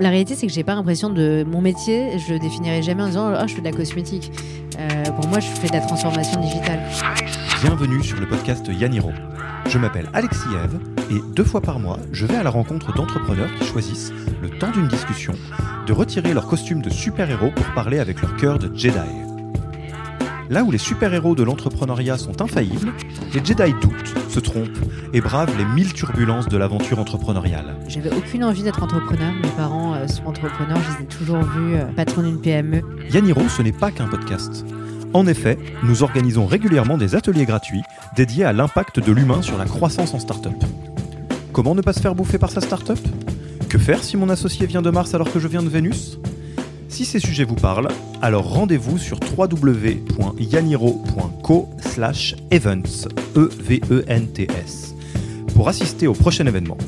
La réalité, c'est que j'ai pas l'impression de mon métier, je le définirai jamais en disant ah, je fais de la cosmétique. Euh, pour moi, je fais de la transformation digitale. Bienvenue sur le podcast Yaniro. Je m'appelle Alexis Eve et deux fois par mois, je vais à la rencontre d'entrepreneurs qui choisissent, le temps d'une discussion, de retirer leur costume de super-héros pour parler avec leur cœur de Jedi. Là où les super-héros de l'entrepreneuriat sont infaillibles, les Jedi doutent, se trompent et bravent les mille turbulences de l'aventure entrepreneuriale. J'avais aucune envie d'être entrepreneur. Mes parents euh, sont entrepreneurs, je les ai toujours vus euh, patron d'une PME. Yaniro, ce n'est pas qu'un podcast. En effet, nous organisons régulièrement des ateliers gratuits dédiés à l'impact de l'humain sur la croissance en start-up. Comment ne pas se faire bouffer par sa start-up? Que faire si mon associé vient de Mars alors que je viens de Vénus? Si ces sujets vous parlent, alors rendez-vous sur www.yaniro.co/events e v e n t s pour assister au prochain événement.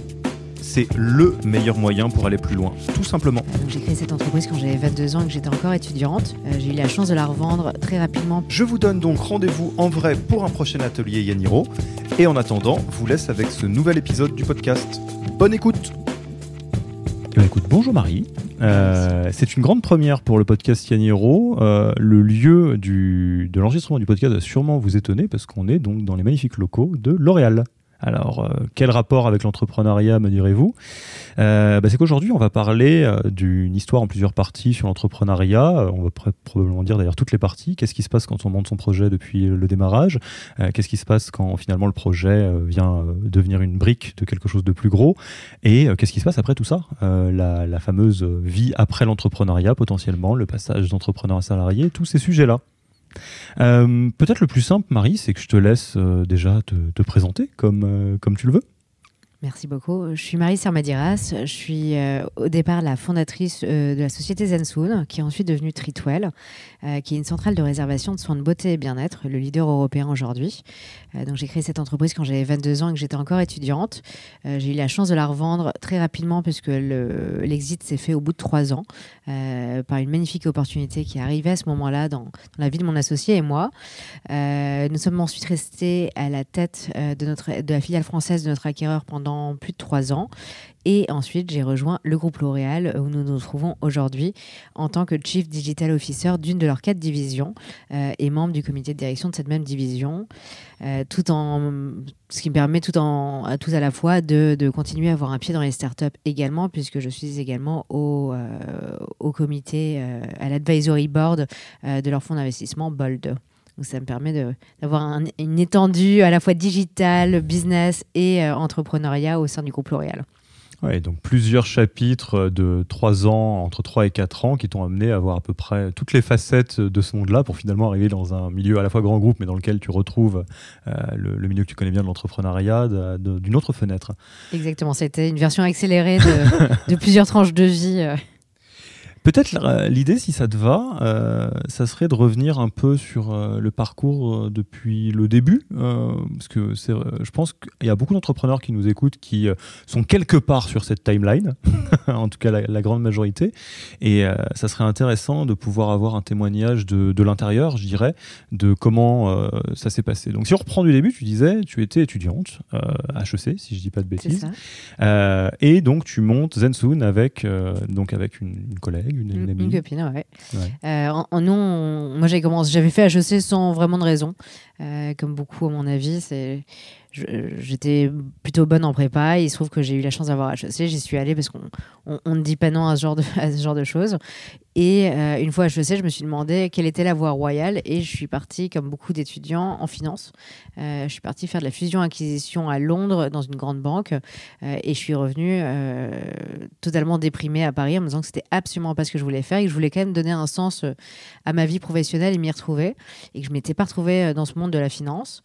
C'est le meilleur moyen pour aller plus loin, tout simplement. Donc, J'ai créé cette entreprise quand j'avais 22 ans et que j'étais encore étudiante. Euh, j'ai eu la chance de la revendre très rapidement. Je vous donne donc rendez-vous en vrai pour un prochain atelier Yaniro. Et en attendant, vous laisse avec ce nouvel épisode du podcast. Bonne écoute ben, écoute, bonjour Marie. Euh, c'est une grande première pour le podcast Yaniro. Euh, le lieu du, de l'enregistrement du podcast va sûrement vous étonner parce qu'on est donc dans les magnifiques locaux de L'Oréal. Alors, euh, quel rapport avec l'entrepreneuriat, me direz-vous? Euh, bah, C'est qu'aujourd'hui, on va parler euh, d'une histoire en plusieurs parties sur l'entrepreneuriat. Euh, on va pr- probablement dire d'ailleurs toutes les parties. Qu'est-ce qui se passe quand on monte son projet depuis le démarrage? Qu'est-ce qui se passe quand finalement le projet vient devenir une brique de quelque chose de plus gros? Et qu'est-ce qui se passe après tout ça? La, la fameuse vie après l'entrepreneuriat, potentiellement, le passage d'entrepreneur à salarié, tous ces sujets-là. Euh, Peut-être le plus simple, Marie, c'est que je te laisse euh, déjà te, te présenter euh, comme tu le veux. Merci beaucoup. Je suis Marie Sermadiras. Je suis euh, au départ la fondatrice euh, de la société Zensoon, qui est ensuite devenue Treatwell, euh, qui est une centrale de réservation de soins de beauté et bien-être, le leader européen aujourd'hui. Euh, donc j'ai créé cette entreprise quand j'avais 22 ans et que j'étais encore étudiante. J'ai eu la chance de la revendre très rapidement puisque le- l'exit s'est fait au bout de trois ans par une magnifique opportunité qui arrivait à ce moment-là dans, dans la vie de mon associé et moi. Nous sommes ensuite restés à la tête de, notre, de la filiale française de notre acquéreur pendant plus de trois ans. Et ensuite, j'ai rejoint le groupe L'Oréal où nous nous trouvons aujourd'hui en tant que Chief Digital Officer d'une de leurs quatre divisions euh, et membre du comité de direction de cette même division. Euh, tout en, ce qui me permet tout, en, tout à la fois de, de continuer à avoir un pied dans les startups également, puisque je suis également au, euh, au comité, à l'advisory board de leur fonds d'investissement Bold. Donc ça me permet d'avoir un- une étendue à la fois digitale, business et euh, entrepreneuriat au sein du groupe L'Oréal. Ouais, donc plusieurs chapitres de 3 ans, entre 3 et 4 ans, qui t'ont amené à voir à peu près toutes les facettes de ce monde-là pour finalement arriver dans un milieu à la fois grand groupe, mais dans lequel tu retrouves euh, le, le milieu que tu connais bien de l'entrepreneuriat d'une autre fenêtre. Exactement, c'était une version accélérée de, de plusieurs tranches de vie. Peut-être euh, l'idée, si ça te va, euh, ça serait de revenir un peu sur euh, le parcours euh, depuis le début, parce que je pense qu'il y a beaucoup d'entrepreneurs qui nous écoutent qui sont quelque part sur cette timeline, en tout cas la, la grande majorité, et ça serait intéressant de pouvoir avoir un témoignage de, de l'intérieur, je dirais, de comment ça s'est passé. Donc si on reprend du début, tu disais, tu étais étudiante à HEC, si je dis pas de bêtises. et donc tu montes Zensoon avec, donc avec une, une collègue, une, une Une, amie. une copine, ouais. Ouais. Euh, en, en on- moi j'ai commencé, j'avais fait HEC sans vraiment de raison, Euh, comme beaucoup à mon avis. C'est, j'étais plutôt bonne en prépa. Il se trouve que j'ai eu la chance d'avoir HEC. J'y suis allée parce qu'on on, ne dit pas non à ce genre de, ce genre de choses. Et euh, une fois HEC, je me suis demandé quelle était la voie royale et je suis partie, comme beaucoup d'étudiants, en finance. Euh, je suis partie faire de la fusion-acquisition à Londres dans une grande banque euh, et je suis revenue euh, totalement déprimée à Paris en me disant que c'était absolument pas ce que je voulais faire et que je voulais quand même donner un sens euh, à ma vie professionnelle et m'y retrouver et que je m'étais pas retrouvée euh, dans ce monde de la finance.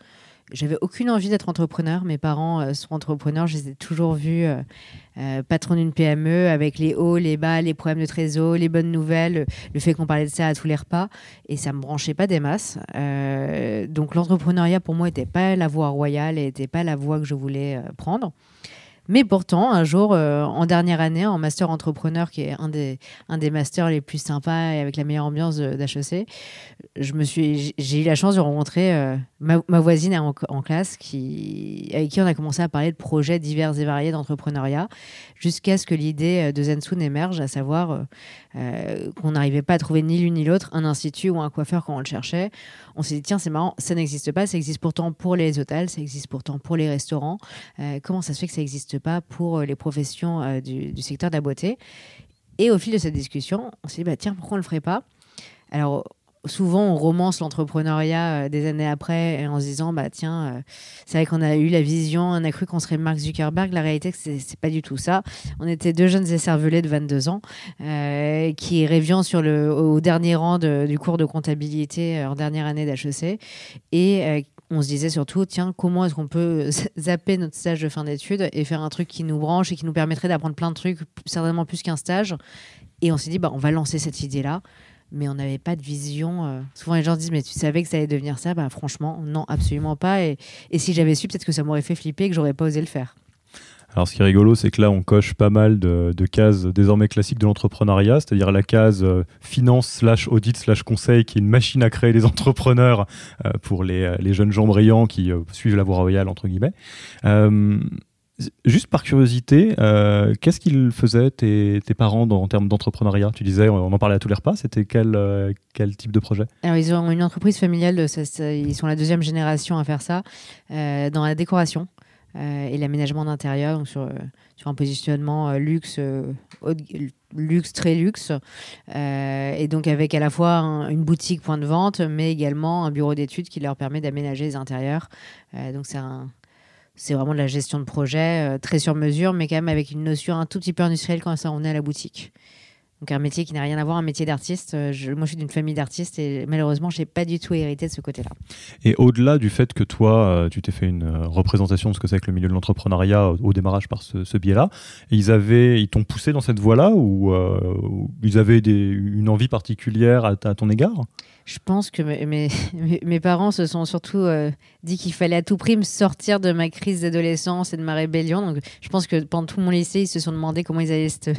J'avais aucune envie d'être entrepreneur. Mes parents euh, sont entrepreneurs. Je les ai toujours vus euh, euh, patron d'une PME avec les hauts, les bas, les problèmes de trésor, les bonnes nouvelles, le, fait qu'on parlait de ça à tous les repas. Et ça me branchait pas des masses. Donc l'entrepreneuriat pour moi n'était pas la voie royale et n'était pas la voie que je voulais prendre. Mais pourtant, un jour, euh, en dernière année, en master entrepreneur, qui est un des, un des masters les plus sympas et avec la meilleure ambiance d'HEC, j'ai eu la chance de rencontrer euh, ma, voisine en, classe qui, avec qui on a commencé à parler de projets divers et variés d'entrepreneuriat, jusqu'à ce que l'idée de Zensoon émerge, à savoir euh, qu'on n'arrivait pas à trouver ni l'une ni l'autre, un institut ou un coiffeur quand on le cherchait. On s'est dit, tiens, c'est marrant, ça n'existe pas, ça existe pourtant pour les hôtels, ça existe pourtant pour les restaurants. comment ça se fait que ça n'existe pas pour les professions du, du secteur de la beauté? Et au fil de cette discussion, on s'est dit, bah, tiens, pourquoi on ne le ferait pas? Alors, souvent, on romance l'entrepreneuriat euh, des années après en se disant, bah, tiens, euh, c'est vrai qu'on a eu la vision, on a cru qu'on serait Mark Zuckerberg. La réalité, c'est, pas du tout ça. On était deux jeunes écervelés de 22 ans euh, qui rêvions sur le, au dernier rang du cours de comptabilité en dernière année d'HEC et on se disait surtout, tiens, comment est-ce qu'on peut zapper notre stage de fin d'études et faire un truc qui nous branche et qui nous permettrait d'apprendre plein de trucs, certainement plus qu'un stage. Et on s'est dit, bah, on va lancer cette idée-là. Mais on n'avait pas de vision. Euh. Souvent, les gens disent, mais tu savais que ça allait devenir ça? Bah, Franchement, non, absolument pas. Et, et si j'avais su, peut-être que ça m'aurait fait flipper et que j'aurais pas osé le faire. Alors, ce qui est rigolo, c'est que là, on coche pas mal de, cases désormais classiques de l'entrepreneuriat, c'est-à-dire la case euh, finance slash audit slash conseil, qui est une machine à créer des entrepreneurs euh, pour les, jeunes gens brillants qui suivent la voie royale, entre guillemets. Juste par curiosité, qu'est-ce qu'ils faisaient tes, parents en termes d'entrepreneuriat? Tu disais, on en parlait à tous les repas, c'était quel, quel type de projet? Alors, ils ont une entreprise familiale, ils sont la deuxième génération à faire ça, dans la décoration. Euh, et l'aménagement d'intérieur, donc sur, euh, sur un positionnement euh, luxe, luxe, très luxe, et donc avec à la fois une boutique point de vente, mais également un bureau d'études qui leur permet d'aménager les intérieurs. donc c'est un, c'est vraiment de la gestion de projet très sur mesure, mais quand même avec une notion un tout petit peu industrielle quand ça on est à la boutique. Donc un métier qui n'a rien à voir, un métier d'artiste. Euh, moi, je suis d'une famille d'artistes et malheureusement, je n'ai pas du tout hérité de ce côté-là. Et au-delà du fait que toi, euh, tu t'es fait une euh, représentation de ce que c'est que le milieu de l'entrepreneuriat au démarrage par ce, biais-là, ils avaient, ils t'ont poussé dans cette voie-là ou, ils avaient une envie particulière à ton égard? Je pense que mes, parents se sont surtout euh, dit qu'il fallait à tout prix me sortir de ma crise d'adolescence et de ma rébellion. Donc, je pense que pendant tout mon lycée, ils se sont demandé comment ils allaient se,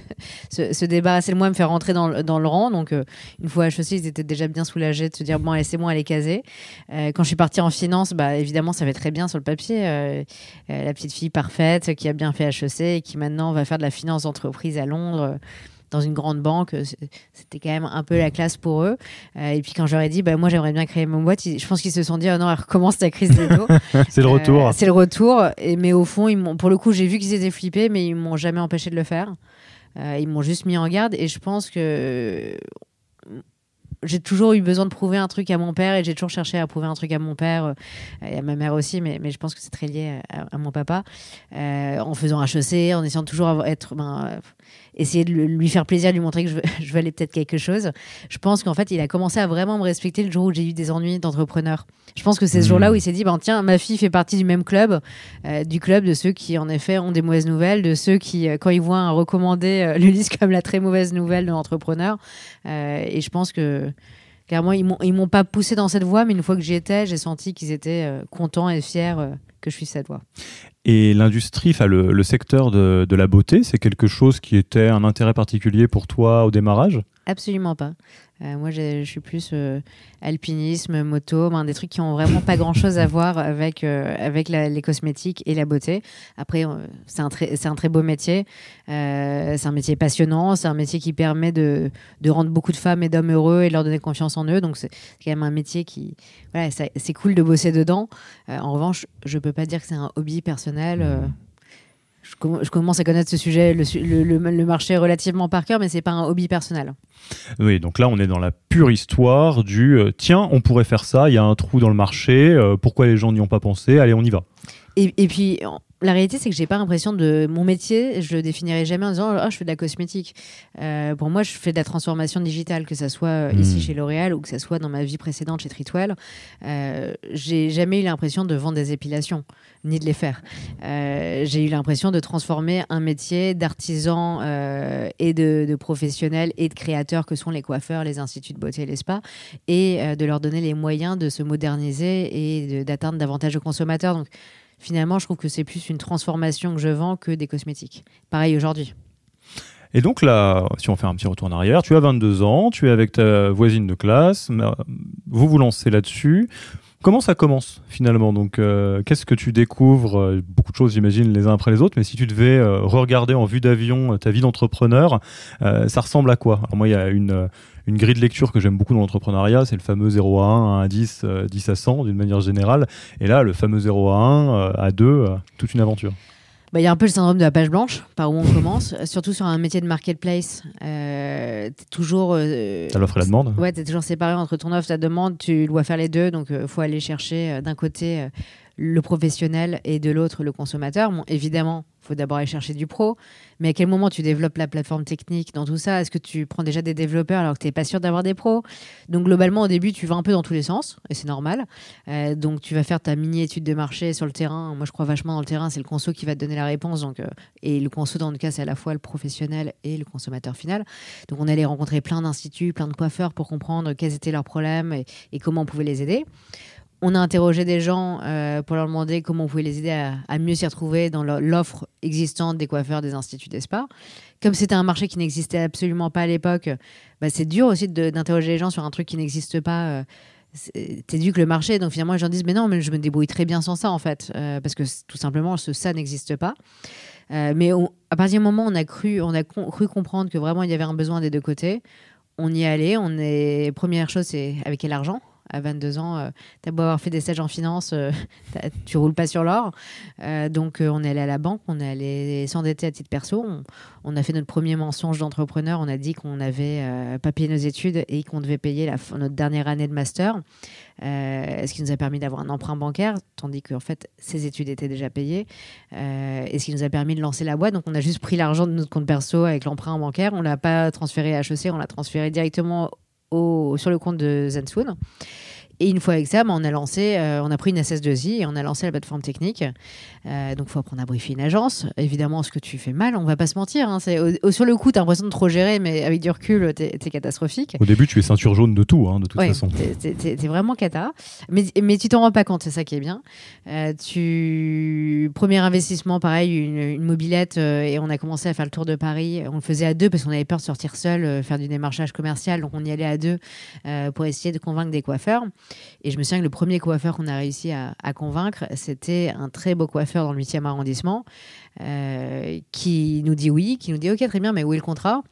se, débarrasser de moi, me faire rentrer dans, le, rang. Donc, euh, une fois HEC, ils étaient déjà bien soulagés de se dire bon, allez, c'est bon, caser. Euh, quand je suis partie en finance, bah, évidemment, ça va très bien sur le papier. la petite fille parfaite qui a bien fait HEC et qui maintenant va faire de la finance d'entreprise à Londres dans une grande banque. Euh, c'était quand même un peu la classe pour eux. Euh, et puis quand j'aurais dit, bah, moi j'aimerais bien créer mon boîte, je pense qu'ils se sont dit, oh non, elle recommence ta crise de dos. c'est le retour. Euh, c'est le retour. Et, mais au fond, ils pour le coup, j'ai vu qu'ils étaient flippés, mais ils m'ont jamais empêché de le faire. ils m'ont juste mis en garde. Et je pense que j'ai toujours eu besoin de prouver un truc à mon père et j'ai toujours cherché à prouver un truc à mon père et à ma mère aussi, mais, mais je pense que c'est très lié à, mon papa. en faisant HEC, en essayant de toujours être. Ben, essayer de lui faire plaisir, lui montrer que je, je valais peut-être quelque chose. Je pense qu'en fait, il a commencé à vraiment me respecter le jour où j'ai eu des ennuis d'entrepreneur. Je pense que c'est ce jour-là où il s'est dit, ben, tiens, ma fille fait partie du même club, euh, du club de ceux qui, en effet, ont des mauvaises nouvelles, de ceux qui, euh, quand ils voient un recommandé, euh, le lisent comme la très mauvaise nouvelle de l'entrepreneur. et je pense que clairement, ils ils m'ont pas poussé dans cette voie, mais une fois que j'y étais, j'ai senti qu'ils étaient contents et fiers que je suis cette voie. Et l'industrie, enfin le, secteur de, de la beauté, c'est quelque chose qui était un intérêt particulier pour toi au démarrage? Absolument pas. Euh, moi, je suis plus euh, alpinisme, moto, ben, des trucs qui ont vraiment pas grand-chose à voir avec, euh, avec les cosmétiques et la beauté. Après, c'est un, très, un très beau métier. c'est un métier passionnant. C'est un métier qui permet de, de rendre beaucoup de femmes et d'hommes heureux et leur donner confiance en eux. Donc, c'est quand même un métier qui... Voilà, c'est cool de bosser dedans. en revanche, je peux pas dire que c'est un hobby personnel je, commence à connaître ce sujet, le, le, marché relativement par cœur, mais c'est pas un hobby personnel. Oui, donc là, on est dans la pure histoire du euh, tiens, on pourrait faire ça, il y a un trou dans le marché, euh, pourquoi les gens n'y ont pas pensé, allez, on y va. Et, et puis, la réalité, c'est que j'ai pas l'impression de mon métier. Je le définirai jamais en disant oh, je fais de la cosmétique. Euh, pour moi, je fais de la transformation digitale, que ça soit euh, ici hmm. chez L'Oréal ou que ça soit dans ma vie précédente chez Tritwell. Euh, j'ai jamais eu l'impression de vendre des épilations ni de les faire. Euh, j'ai eu l'impression de transformer un métier d'artisan et de, de, professionnels et de créateurs que sont les coiffeurs, les instituts de beauté, les spas, et de leur donner les moyens de se moderniser et d'atteindre davantage de consommateurs. Donc finalement, je trouve que c'est plus une transformation que je vends que des cosmétiques. Pareil aujourd'hui. Et donc là, si on fait un petit retour en arrière, tu as 22 ans, tu es avec ta voisine de classe, vous vous lancez là-dessus. Comment ça commence finalement Donc, euh, qu'est-ce que tu découvres euh, Beaucoup de choses, j'imagine, les uns après les autres. Mais si tu devais euh, regarder en vue d'avion ta vie d'entrepreneur, ça ressemble à quoi? Alors moi, il y a une, une grille de lecture que j'aime beaucoup dans l'entrepreneuriat, c'est le fameux 0 à 1, 1 à 10, 10 à 100 d'une manière générale. Et là, le fameux 0 à 1, à 2, toute une aventure. Bah, il y a un peu le syndrome de la page blanche, par où on commence, surtout sur un métier de marketplace. Euh, toujours. Euh, l'offre et la demande Ouais, tu es toujours séparé entre ton offre et ta demande. Tu dois faire les deux, donc il euh, faut aller chercher d'un côté le professionnel et de l'autre le consommateur. Évidemment, il faut d'abord aller chercher du pro, mais à quel moment tu développes la plateforme technique dans tout ça? Est-ce que tu prends déjà des développeurs alors que tu n'es pas sûr d'avoir des pros? Donc globalement, au début, tu vas un peu dans tous les sens, et c'est normal. Euh, donc tu vas faire ta mini-étude de marché sur le terrain. Moi, je crois vachement dans le terrain, c'est le conso qui va te donner la réponse. Donc, euh, et le conso, dans le cas, c'est à la fois le professionnel et le consommateur final. Donc on allait rencontrer plein d'instituts, plein de coiffeurs pour comprendre quels étaient leurs problèmes et comment on pouvait les aider on a interrogé des gens euh, pour leur demander comment on pouvait les aider à, mieux s'y retrouver dans l'offre existante des coiffeurs des instituts des Comme c'était un marché qui n'existait absolument pas à l'époque, bah, c'est dur aussi d'interroger les gens sur un truc qui n'existe pas. Euh, T'es dû que le marché, donc finalement les gens disent mais non, mais je me débrouille très bien sans ça en fait, euh, parce que tout simplement ce ça n'existe pas. mais à partir du moment où on a cru, on a cru comprendre que vraiment il y avait un besoin des deux côtés, on y allait. On est première chose c'est avec quel argent? À 22 ans, euh, tu as beau avoir fait des stages en finance, euh, tu roules pas sur l'or. Euh, donc, on est allé à la banque, on est allé s'endetter à titre perso. On, a fait notre premier mensonge d'entrepreneur. On a dit qu'on n'avait pas payé nos études et qu'on devait payer notre dernière année de master. ce qui nous a permis d'avoir un emprunt bancaire, tandis qu'en fait, ces études étaient déjà payées. et ce qui nous a permis de lancer la boîte. Donc, on a juste pris l'argent de notre compte perso avec l'emprunt bancaire. On l'a pas transféré à HEC, on l'a transféré directement sur le compte de Zensoon. Et une fois avec ça, bah, on a lancé, euh, on a pris une SS2I et on a lancé la plateforme technique. Euh, donc, il faut apprendre à briefer une agence. Évidemment, ce que tu fais mal, on va pas se mentir. Hein, sur le coup, tu as l'impression de trop gérer, mais avec du recul, tu es, catastrophique. Au début, tu es ceinture jaune de tout, hein, de toute façon. Tu es, vraiment cata. Mais, mais tu t'en rends pas compte, c'est ça qui est bien. Euh, tu... Premier investissement, pareil, une, mobilette, et on a commencé à faire le tour de Paris. On le faisait à deux parce qu'on avait peur de sortir seul, faire du démarchage commercial. Donc, on y allait à deux pour essayer de convaincre des coiffeurs. Et je me souviens que le premier coiffeur qu'on a réussi à, convaincre, c'était un très beau coiffeur dans le 8e arrondissement euh, qui nous dit oui, qui nous dit ok, très bien, mais où est le contrat?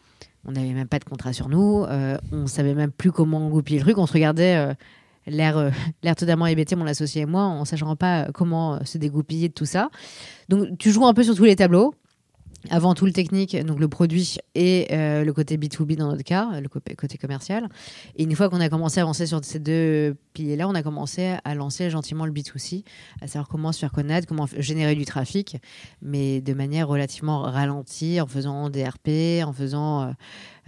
On n'avait même pas de contrat sur nous, euh, on savait même plus comment goupiller le truc, on se regardait. Euh, l'air l'air totalement hébété, mon associé et moi, en sachant pas comment se dégoupiller de tout ça. Donc, tu joues un peu sur tous les tableaux avant tout le technique, donc le produit et euh, le côté B2B dans notre cas, le côté commercial. Et une fois qu'on a commencé à avancer sur ces deux piliers-là, on a commencé à lancer gentiment le B2C, à savoir comment se faire connaître, comment générer du trafic, mais de manière relativement ralentie, en faisant des RP, en faisant, euh,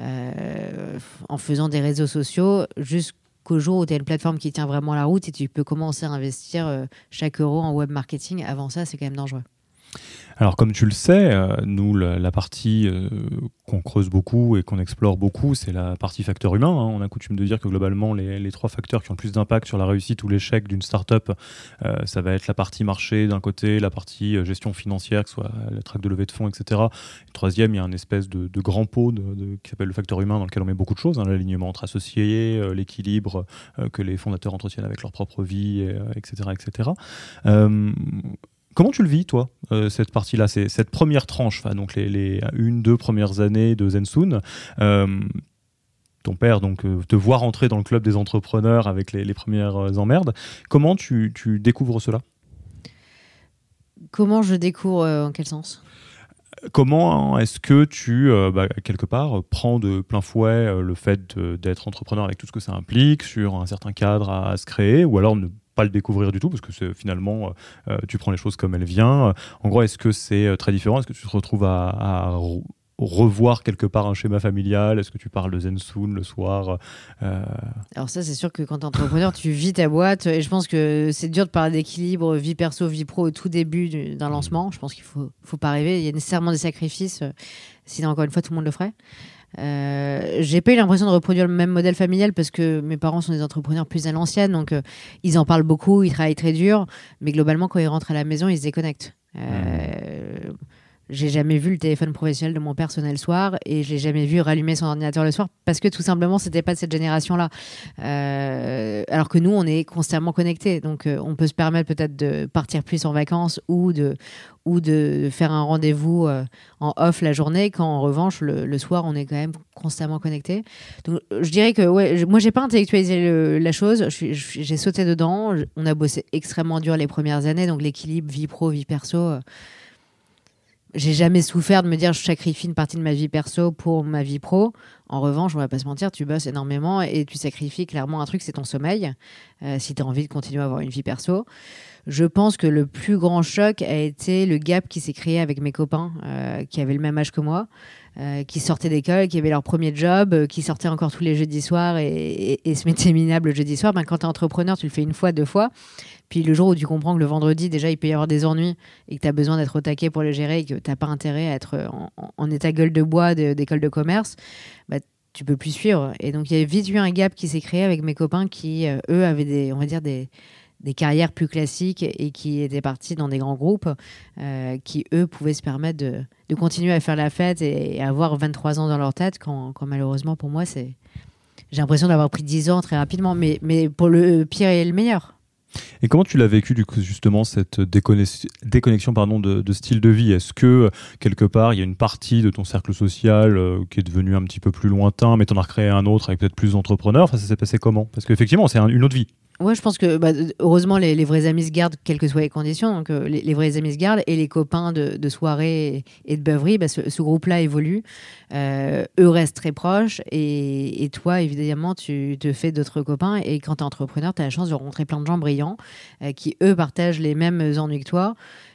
euh, en faisant des réseaux sociaux, jusqu'au jour où tu as une plateforme qui tient vraiment la route et tu peux commencer à investir chaque euro en web marketing. Avant ça, c'est quand même dangereux. Alors comme tu le sais, euh, nous, la, partie euh, qu'on creuse beaucoup et qu'on explore beaucoup, c'est la partie facteur humain. Hein. On a coutume de dire que globalement, les, trois facteurs qui ont le plus d'impact sur la réussite ou l'échec d'une startup, euh, ça va être la partie marché d'un côté, la partie gestion financière, que ce soit le track de levée de fonds, etc. Et troisième, il y a un espèce de, grand pot qui s'appelle le facteur humain dans lequel on met beaucoup de choses, hein, l'alignement entre associés, l'équilibre que les fondateurs entretiennent avec leur propre vie, etc. etc. Comment tu le vis, toi, euh, cette partie-là, cette première tranche, donc les, une, deux premières années de Zensoon euh, ton père donc euh, te voit rentrer dans le club des entrepreneurs avec les, premières emmerdes. Comment tu, découvres cela? Comment je découvre En quel sens? Comment est-ce que tu, bah, quelque part, prends de plein fouet le fait d'être entrepreneur avec tout ce que ça implique, sur un certain cadre à, à se créer, ou alors ne pas le découvrir du tout parce que finalement euh, euh, tu prends les choses comme elles viennent. En gros, est-ce que c'est euh, très différent? Est-ce que tu te retrouves à, revoir quelque part un schéma familial? Est-ce que tu parles de Zensoon le soir Alors ça, c'est sûr que quand tu es entrepreneur, tu vis ta boîte et je pense que c'est dur de parler d'équilibre vie perso, vie pro au tout début d'un lancement. Je pense qu'il faut, faut pas rêver. Il y a nécessairement des sacrifices, sinon encore une fois, tout le monde le ferait. Euh, j'ai pas eu l'impression de reproduire le même modèle familial parce que mes parents sont des entrepreneurs plus à l'ancienne, donc euh, ils en parlent beaucoup, ils travaillent très dur, mais globalement, quand ils rentrent à la maison, ils se déconnectent. Euh, j'ai jamais vu le téléphone professionnel de mon personnel le soir et je l'ai jamais vu rallumer son ordinateur le soir parce que tout simplement c'était pas de cette génération-là. Euh, alors que nous on est constamment connectés, donc euh, on peut se permettre peut-être de partir plus en vacances ou de ou de faire un rendez-vous euh, en off la journée quand en revanche le, soir on est quand même constamment connecté. Donc je dirais que ouais, moi j'ai pas intellectualisé le- la chose, j'ai sauté dedans. On a bossé extrêmement dur les premières années, donc l'équilibre vie pro vie perso. J'ai jamais souffert de me dire je sacrifie une partie de ma vie perso pour ma vie pro. En revanche, on va pas se mentir, tu bosses énormément et tu sacrifies clairement un truc, c'est ton sommeil, euh, si tu as envie de continuer à avoir une vie perso. Je pense que le plus grand choc a été le gap qui s'est créé avec mes copains euh, qui avaient le même âge que moi, euh, qui sortaient d'école, qui avaient leur premier job, euh, qui sortaient encore tous les jeudis soirs et, se mettaient minables le jeudi soir. Ben, quand tu es entrepreneur, tu le fais une fois, deux fois. Puis le jour où tu comprends que le vendredi, déjà, il peut y avoir des ennuis et que tu as besoin d'être au taquet pour le gérer et que tu pas intérêt à être en, en- état gueule de bois d'école de, commerce, bah, tu peux plus suivre. Et donc, il y a vite eu un gap qui s'est créé avec mes copains qui, eux, avaient des, on va dire, des, des carrières plus classiques et qui étaient partis dans des grands groupes euh, qui, eux, pouvaient se permettre de, de continuer à faire la fête et, et avoir 23 ans dans leur tête quand, malheureusement, pour moi, c'est... J'ai l'impression d'avoir pris 10 ans très rapidement, mais, mais pour le pire et le meilleur. Et comment tu l'as vécu, justement, cette déconnexion, déconnexion pardon, de, style de vie? Est-ce que, quelque part, il y a une partie de ton cercle social euh, qui est devenu un petit peu plus lointain, mais tu en as recréé un autre avec peut-être plus d'entrepreneurs? Ça s'est passé comment? Parce qu'effectivement, c'est un- une autre vie. Ouais, je pense que bah, heureusement les, vrais amis se gardent quelles que soient les conditions. Donc euh, les, vrais amis se gardent et les copains de, soirée et de beuverie, bah, ce, groupe-là évolue. Euh, eux restent très proches et, toi, évidemment, tu te fais d'autres copains. Et quand tu es entrepreneur, tu as la chance de rencontrer plein de gens brillants euh, qui, eux, partagent les mêmes ennuis que toi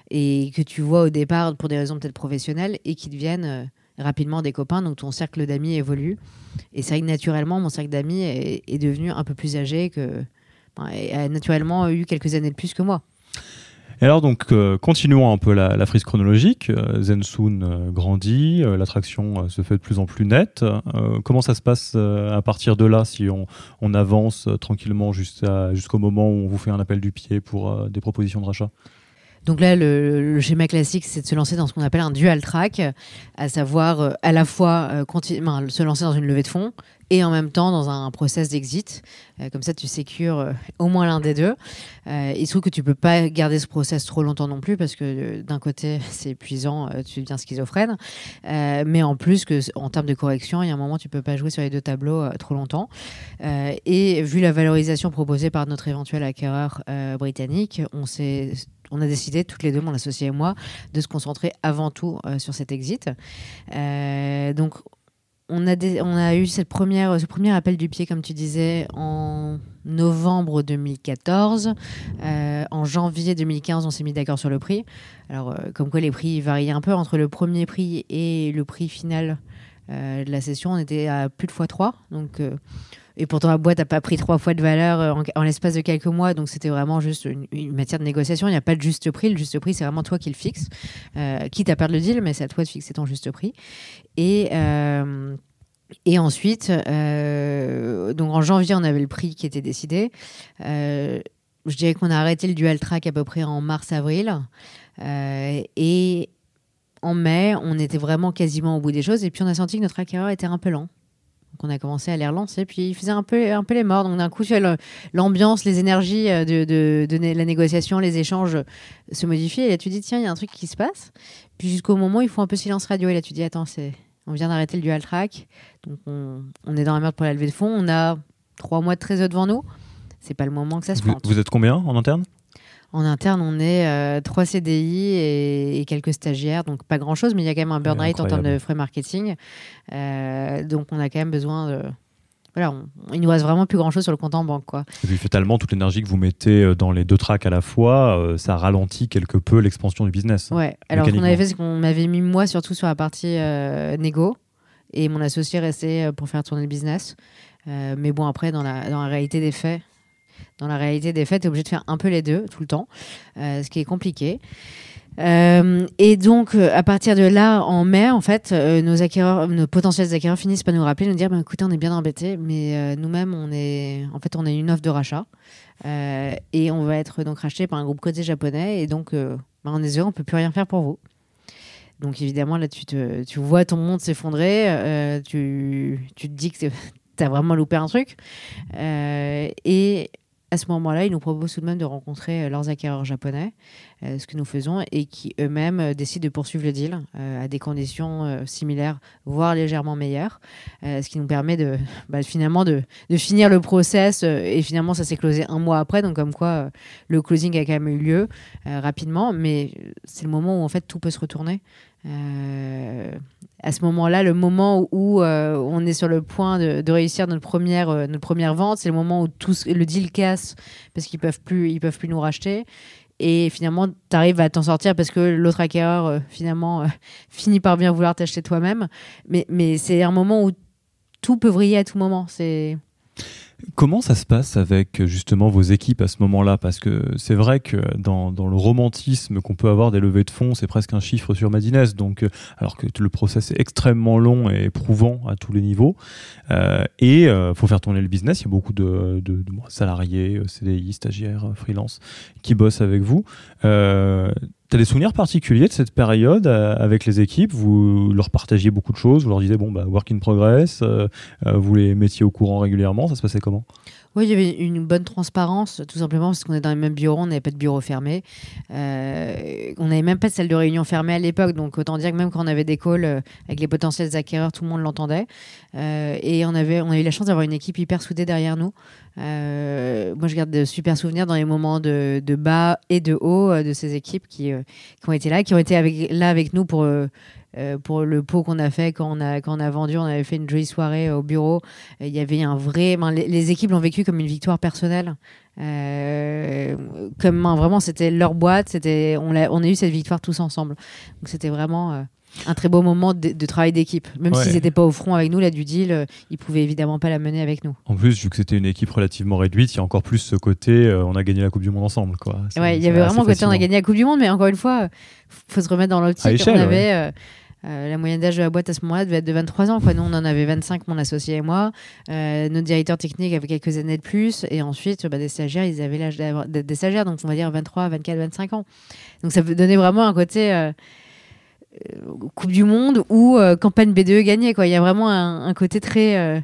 et que tu vois au départ pour des raisons peut-être professionnelles et qui deviennent rapidement des copains. Donc ton cercle d'amis évolue. Et c'est vrai que naturellement, mon cercle d'amis est, devenu un peu plus âgé que a naturellement eu quelques années de plus que moi. Et alors, donc, euh, continuons un peu la, frise chronologique. Euh, Zensoon euh, grandit, euh, l'attraction se fait de plus en plus nette. Comment ça se passe à partir de là, si on, avance tranquillement jusqu'au moment où on vous fait un appel du pied pour des propositions de rachat? Donc là, le, schéma classique, c'est de se lancer dans ce qu'on appelle un dual track, à savoir euh, à la fois euh, se lancer dans une levée de fonds et en même temps dans un process d'exit. Euh, comme ça, tu sécures au moins l'un des deux. Il se trouve que tu peux pas garder ce process trop longtemps non plus parce que d'un côté, c'est épuisant, tu deviens schizophrène. Mais en plus, en termes de correction, il y a un moment, tu peux pas jouer sur les deux tableaux trop longtemps. Et vu la valorisation proposée par notre éventuel acquéreur britannique, on s'est on a décidé, toutes les deux, mon associé et moi, de se concentrer avant tout euh, sur cet exit. Euh, donc, on a, eu cette première, ce premier appel du pied, comme tu disais, en novembre 2014. Euh, en janvier 2015, on s'est mis d'accord sur le prix. Alors, comme quoi les prix varient un peu entre le premier prix et le prix final de la session. On était à plus de x3. Donc, euh, et pourtant, la boîte n'a pas pris trois fois de valeur euh, en, l'espace de quelques mois. Donc, c'était vraiment juste une, matière de négociation. Il n'y a pas de juste prix. Le juste prix, c'est vraiment toi qui le fixes. Euh, quitte à perdre le deal, mais c'est à toi de fixer ton juste prix. Et. euh, et ensuite, donc en janvier, on avait le prix qui était décidé. Je dirais qu'on a arrêté le dual track à peu près en mars-avril. Et en mai, on était vraiment quasiment au bout des choses. Et puis on a senti que notre acquéreur était un peu lent. Donc on a commencé à les relancer. Puis il faisait un peu, un peu les morts. Donc d'un coup, l'ambiance, les énergies euh, de, de- de né- la négociation, les échanges se modifient. Et là, tu dis, tiens, il y a un truc qui se passe. Puis jusqu'au moment où il faut un peu silence radio. Et là, tu dis, attends, c'est on vient d'arrêter le dual track. Donc on, on est dans la merde pour la levée de fonds. On a trois mois de trésor devant nous. C'est pas le moment que ça se vous, plante. vous êtes combien en interne? En interne, on est euh, trois CDI et, et quelques stagiaires, donc pas grand chose, mais il y a quand même un burn Ouais, rate en termes de frais marketing. Euh, donc on a quand même besoin de. Voilà, on- il nous reste vraiment plus grand chose sur le compte en banque, quoi. Et puis fatalement, toute l'énergie que vous mettez euh, dans les deux tracks à la fois, euh, ça ralentit quelque peu l'expansion du business. Ouais. Alors ce qu'on avait fait, c'est qu'on m'avait mis moi surtout sur la partie euh, négo et mon associé restait pour faire tourner le business. Euh, mais bon, après, dans la, dans la réalité des faits, dans la réalité des faits, tu es obligé de faire un peu les deux tout le temps, euh, ce qui est compliqué. Euh, et donc, euh, à partir de là, en mai, en fait, nos acquéreurs, nos potentiels acquéreurs finissent par nous rappeler, nous dire, bah, écoutez, on est bien embêtés, mais nous-mêmes, on est, en fait, on a une offre de rachat et on va être donc racheté par un groupe côté japonais et donc, bah, on est heureux, on peut plus rien faire pour vous. Donc évidemment, là, tu, te, tu vois ton monde s'effondrer, tu, tu, te dis que tu as vraiment loupé un truc. et à ce moment-là, ils nous proposent tout de même de rencontrer leurs acquéreurs japonais. Euh, ce que nous faisons, et qui eux-mêmes euh, décident de poursuivre le deal euh, à des conditions similaires, voire légèrement meilleures, ce qui nous permet de bah, finalement de, de, finir le process. et finalement, ça s'est closé un mois après, donc comme quoi le closing a quand même eu lieu rapidement, mais c'est le moment où en fait tout peut se retourner. À ce moment-là, le moment où on est sur le point de, réussir notre première, notre première vente, c'est le moment où tout, le deal casse parce qu'ils peuvent peuvent plus nous racheter. Et finalement tu arrives à t'en sortir parce que l'autre acquéreur euh, finalement euh, finit par bien vouloir t'acheter toi-même. Mais, mais c'est un moment où tout peut vriller à tout moment. C'est Comment ça se passe avec justement vos équipes à ce moment-là? Parce que c'est vrai que dans, le romantisme qu'on peut avoir des levées de fonds, c'est presque un chiffre sur Madines, donc, euh, alors que le process est extrêmement long et éprouvant à tous les niveaux. Euh, et euh, faut faire tourner le business. Il y a beaucoup de, salariés, CDI, stagiaires, freelance qui bossent avec vous. As des souvenirs particuliers de cette période euh, avec les équipes? Vous leur partagiez beaucoup de choses Vous leur disiez, bon, bah, work in progress, euh, euh, vous les mettiez au courant régulièrement Ça se passait comment? Oui, il y avait une bonne transparence, tout simplement parce qu'on est dans les mêmes bureaux, on n'avait pas de bureau fermé. On n'avait même pas de salle de réunion fermée à l'époque, donc autant dire que même quand on avait des calls avec les potentiels acquéreurs, tout le monde l'entendait. Et on, avait, on a eu la chance d'avoir une équipe hyper soudée derrière nous. Moi, je garde de super souvenirs dans les moments de, bas et de haut de ces équipes qui, qui, ont été là, qui ont été là avec nous pour euh, le pot qu'on a fait quand on a, vendu. On avait fait une jolie soirée au bureau. Il y avait un vrai. les, équipes l'ont vécu comme une victoire personnelle. Euh, comme vraiment, c'était leur boîte. On, a, on a eu cette victoire tous ensemble. Donc c'était vraiment. Euh, un très beau moment de, travail d'équipe. Même s'ils n'étaient pas au front avec nous, là, du deal, ils pouvaient évidemment pas la mener avec nous. En plus, vu que c'était une équipe relativement réduite, il y a encore plus ce côté on a gagné la Coupe du Monde ensemble. Quoi. Ouais, il y avait vraiment le côté on a gagné la Coupe du Monde, mais encore une fois, faut se remettre dans l'optique. On avait. Euh, la moyenne d'âge de la boîte à ce moment-là devait être de 23 ans. Quoi. Nous, on en avait 25, mon associé et moi. Euh, notre directeur technique avait quelques années de plus. Et ensuite, bah, des stagiaires, ils avaient l'âge des stagiaires, donc on va dire 23, 24, 25 ans. Donc ça donnait vraiment un côté euh, Coupe du Monde ou campagne B2 gagnée. Quoi. Il y a vraiment un côté très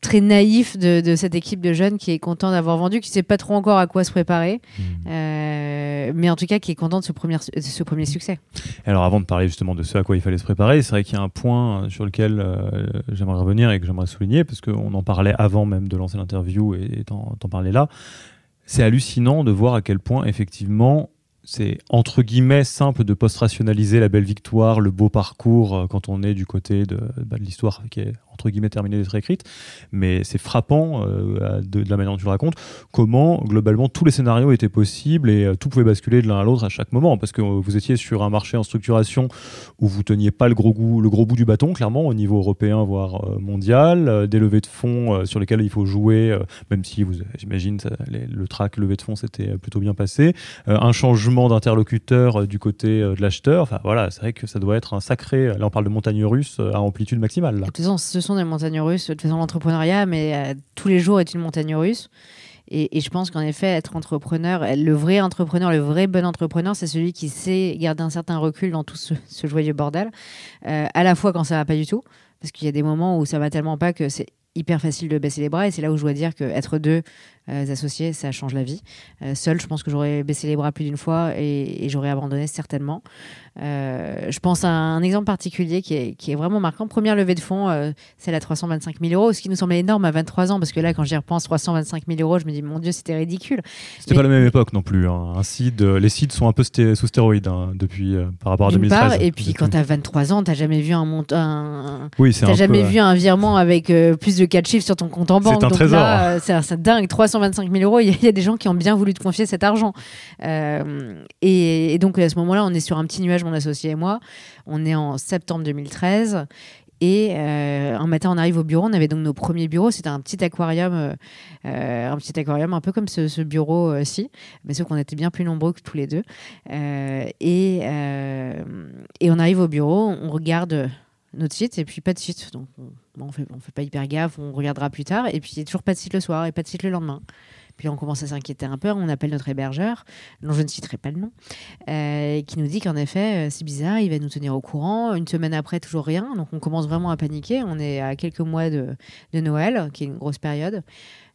très naïf de, cette équipe de jeunes qui est content d'avoir vendu, qui sait pas trop encore à quoi se préparer, mmh. euh, mais en tout cas qui est content de ce premier, ce premier succès. Alors avant de parler justement de ce à quoi il fallait se préparer, c'est vrai qu'il y a un point sur lequel euh, j'aimerais revenir et que j'aimerais souligner, parce qu'on en parlait avant même de lancer l'interview et t'en parler là. C'est hallucinant de voir à quel point effectivement c'est entre guillemets simple de post-rationaliser la belle victoire, le beau parcours euh, quand on est du côté de, bah, de l'histoire qui est entre guillemets terminée d'être écrite, mais c'est frappant euh, de, la manière dont tu le racontes, comment globalement tous les scénarios étaient possibles et euh, tout pouvait basculer de l'un à l'autre à chaque moment, parce que vous étiez sur un marché en structuration où vous teniez pas le gros, bout du bâton, clairement, au niveau européen, voire mondial, des levées de fonds sur lesquelles il faut jouer, même si vous, j'imagine, le track levée de fonds s'était plutôt bien passé, un changement d'interlocuteurs euh, du côté euh, de l'acheteur. Enfin voilà, c'est vrai que ça doit être un sacré. Là, on parle de montagnes russes euh, à amplitude maximale. De toute façon, ce sont des montagnes russes. De toute façon, l'entrepreneuriat, mais tous les jours est une montagne russe. Et, je pense qu'en effet, être entrepreneur, le vrai entrepreneur, le vrai bon entrepreneur, c'est celui qui sait garder un certain recul dans tout ce, joyeux bordel. à la fois quand ça va pas du tout, parce qu'il y a des moments où ça va tellement pas que c'est hyper facile de baisser les bras. Et c'est là où je dois dire qu'être deux euh, associés, ça change la vie. Euh, seul, je pense que j'aurais baissé les bras plus d'une fois et, j'aurais abandonné certainement. Euh, je pense à un exemple particulier qui est, qui est vraiment marquant. Première levée de fonds, c'est la 325 000 euros, ce qui nous semblait énorme à 23 ans, parce que là, quand j'y repense, 325 000 euros, je me dis, mon Dieu, c'était ridicule. C'était pas la même époque non plus. Hein. Un seed, les seeds sont un peu sous stéroïdes hein, depuis, par rapport à 2013. et puis, quand tu as 23 ans, tu jamais vu un montant. Oui, c'est jamais vu un virement avec plus de 4 chiffres sur ton compte en banque. C'est un trésor. C'est dingue. 325 000 euros, il y, a des gens qui ont bien voulu te confier cet argent. Euh, et, donc à ce moment-là, on est sur un petit nuage, mon associé et moi. On est en septembre 2013. Et un matin, on arrive au bureau. On avait donc nos premiers bureaux. C'était un petit aquarium, un petit aquarium un peu comme ce, bureau-ci, mais sauf qu'on était bien plus nombreux que tous les deux. et on arrive au bureau, on regarde notre site et puis pas de site. Donc on, fait, on fait pas hyper gaffe, on regardera plus tard. Et puis il n'y a toujours pas de site le soir et pas de site le lendemain. Puis on commence à s'inquiéter un peu, on appelle notre hébergeur, dont je ne citerai pas le nom, euh, qui nous dit qu'en effet, euh, c'est bizarre, il va nous tenir au courant. Une semaine après, toujours rien. Donc on commence vraiment à paniquer. On est à quelques mois de, de Noël, qui est une grosse période.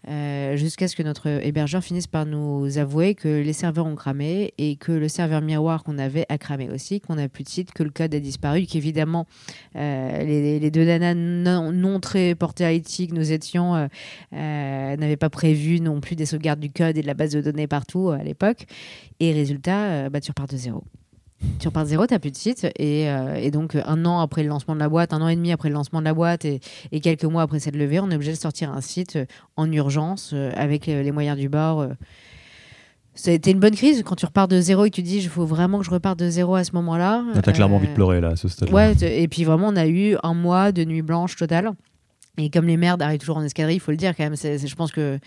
Euh, jusqu'à ce que notre hébergeur finisse par nous avouer que les serveurs ont cramé et que le serveur miroir qu'on avait a cramé aussi, qu'on n'a plus de site, que le code a disparu, qu'évidemment euh, les, deux nanas non, très portées à IT que nous étions euh, n'avaient pas prévu non plus des sauvegardes du code et de la base de données partout à l'époque. Et résultat, bah, tu repars de zéro tu repars de zéro, tu n'as plus de site. Euh, et, donc, un an après le lancement de la boîte, un an et demi après le lancement de la boîte et, quelques mois après cette levée, on est obligé de sortir un site euh, en urgence euh, avec les, moyens du bord. Ça a été une bonne crise quand tu repars de zéro et tu te dis il faut vraiment que je reparte de zéro à ce moment-là. Tu as clairement envie de pleurer là à ce stade-là. Ouais, et puis vraiment, on a eu un mois de nuit blanche totale. Et comme les merdes arrivent toujours en escadrille, il faut le dire quand même. je pense que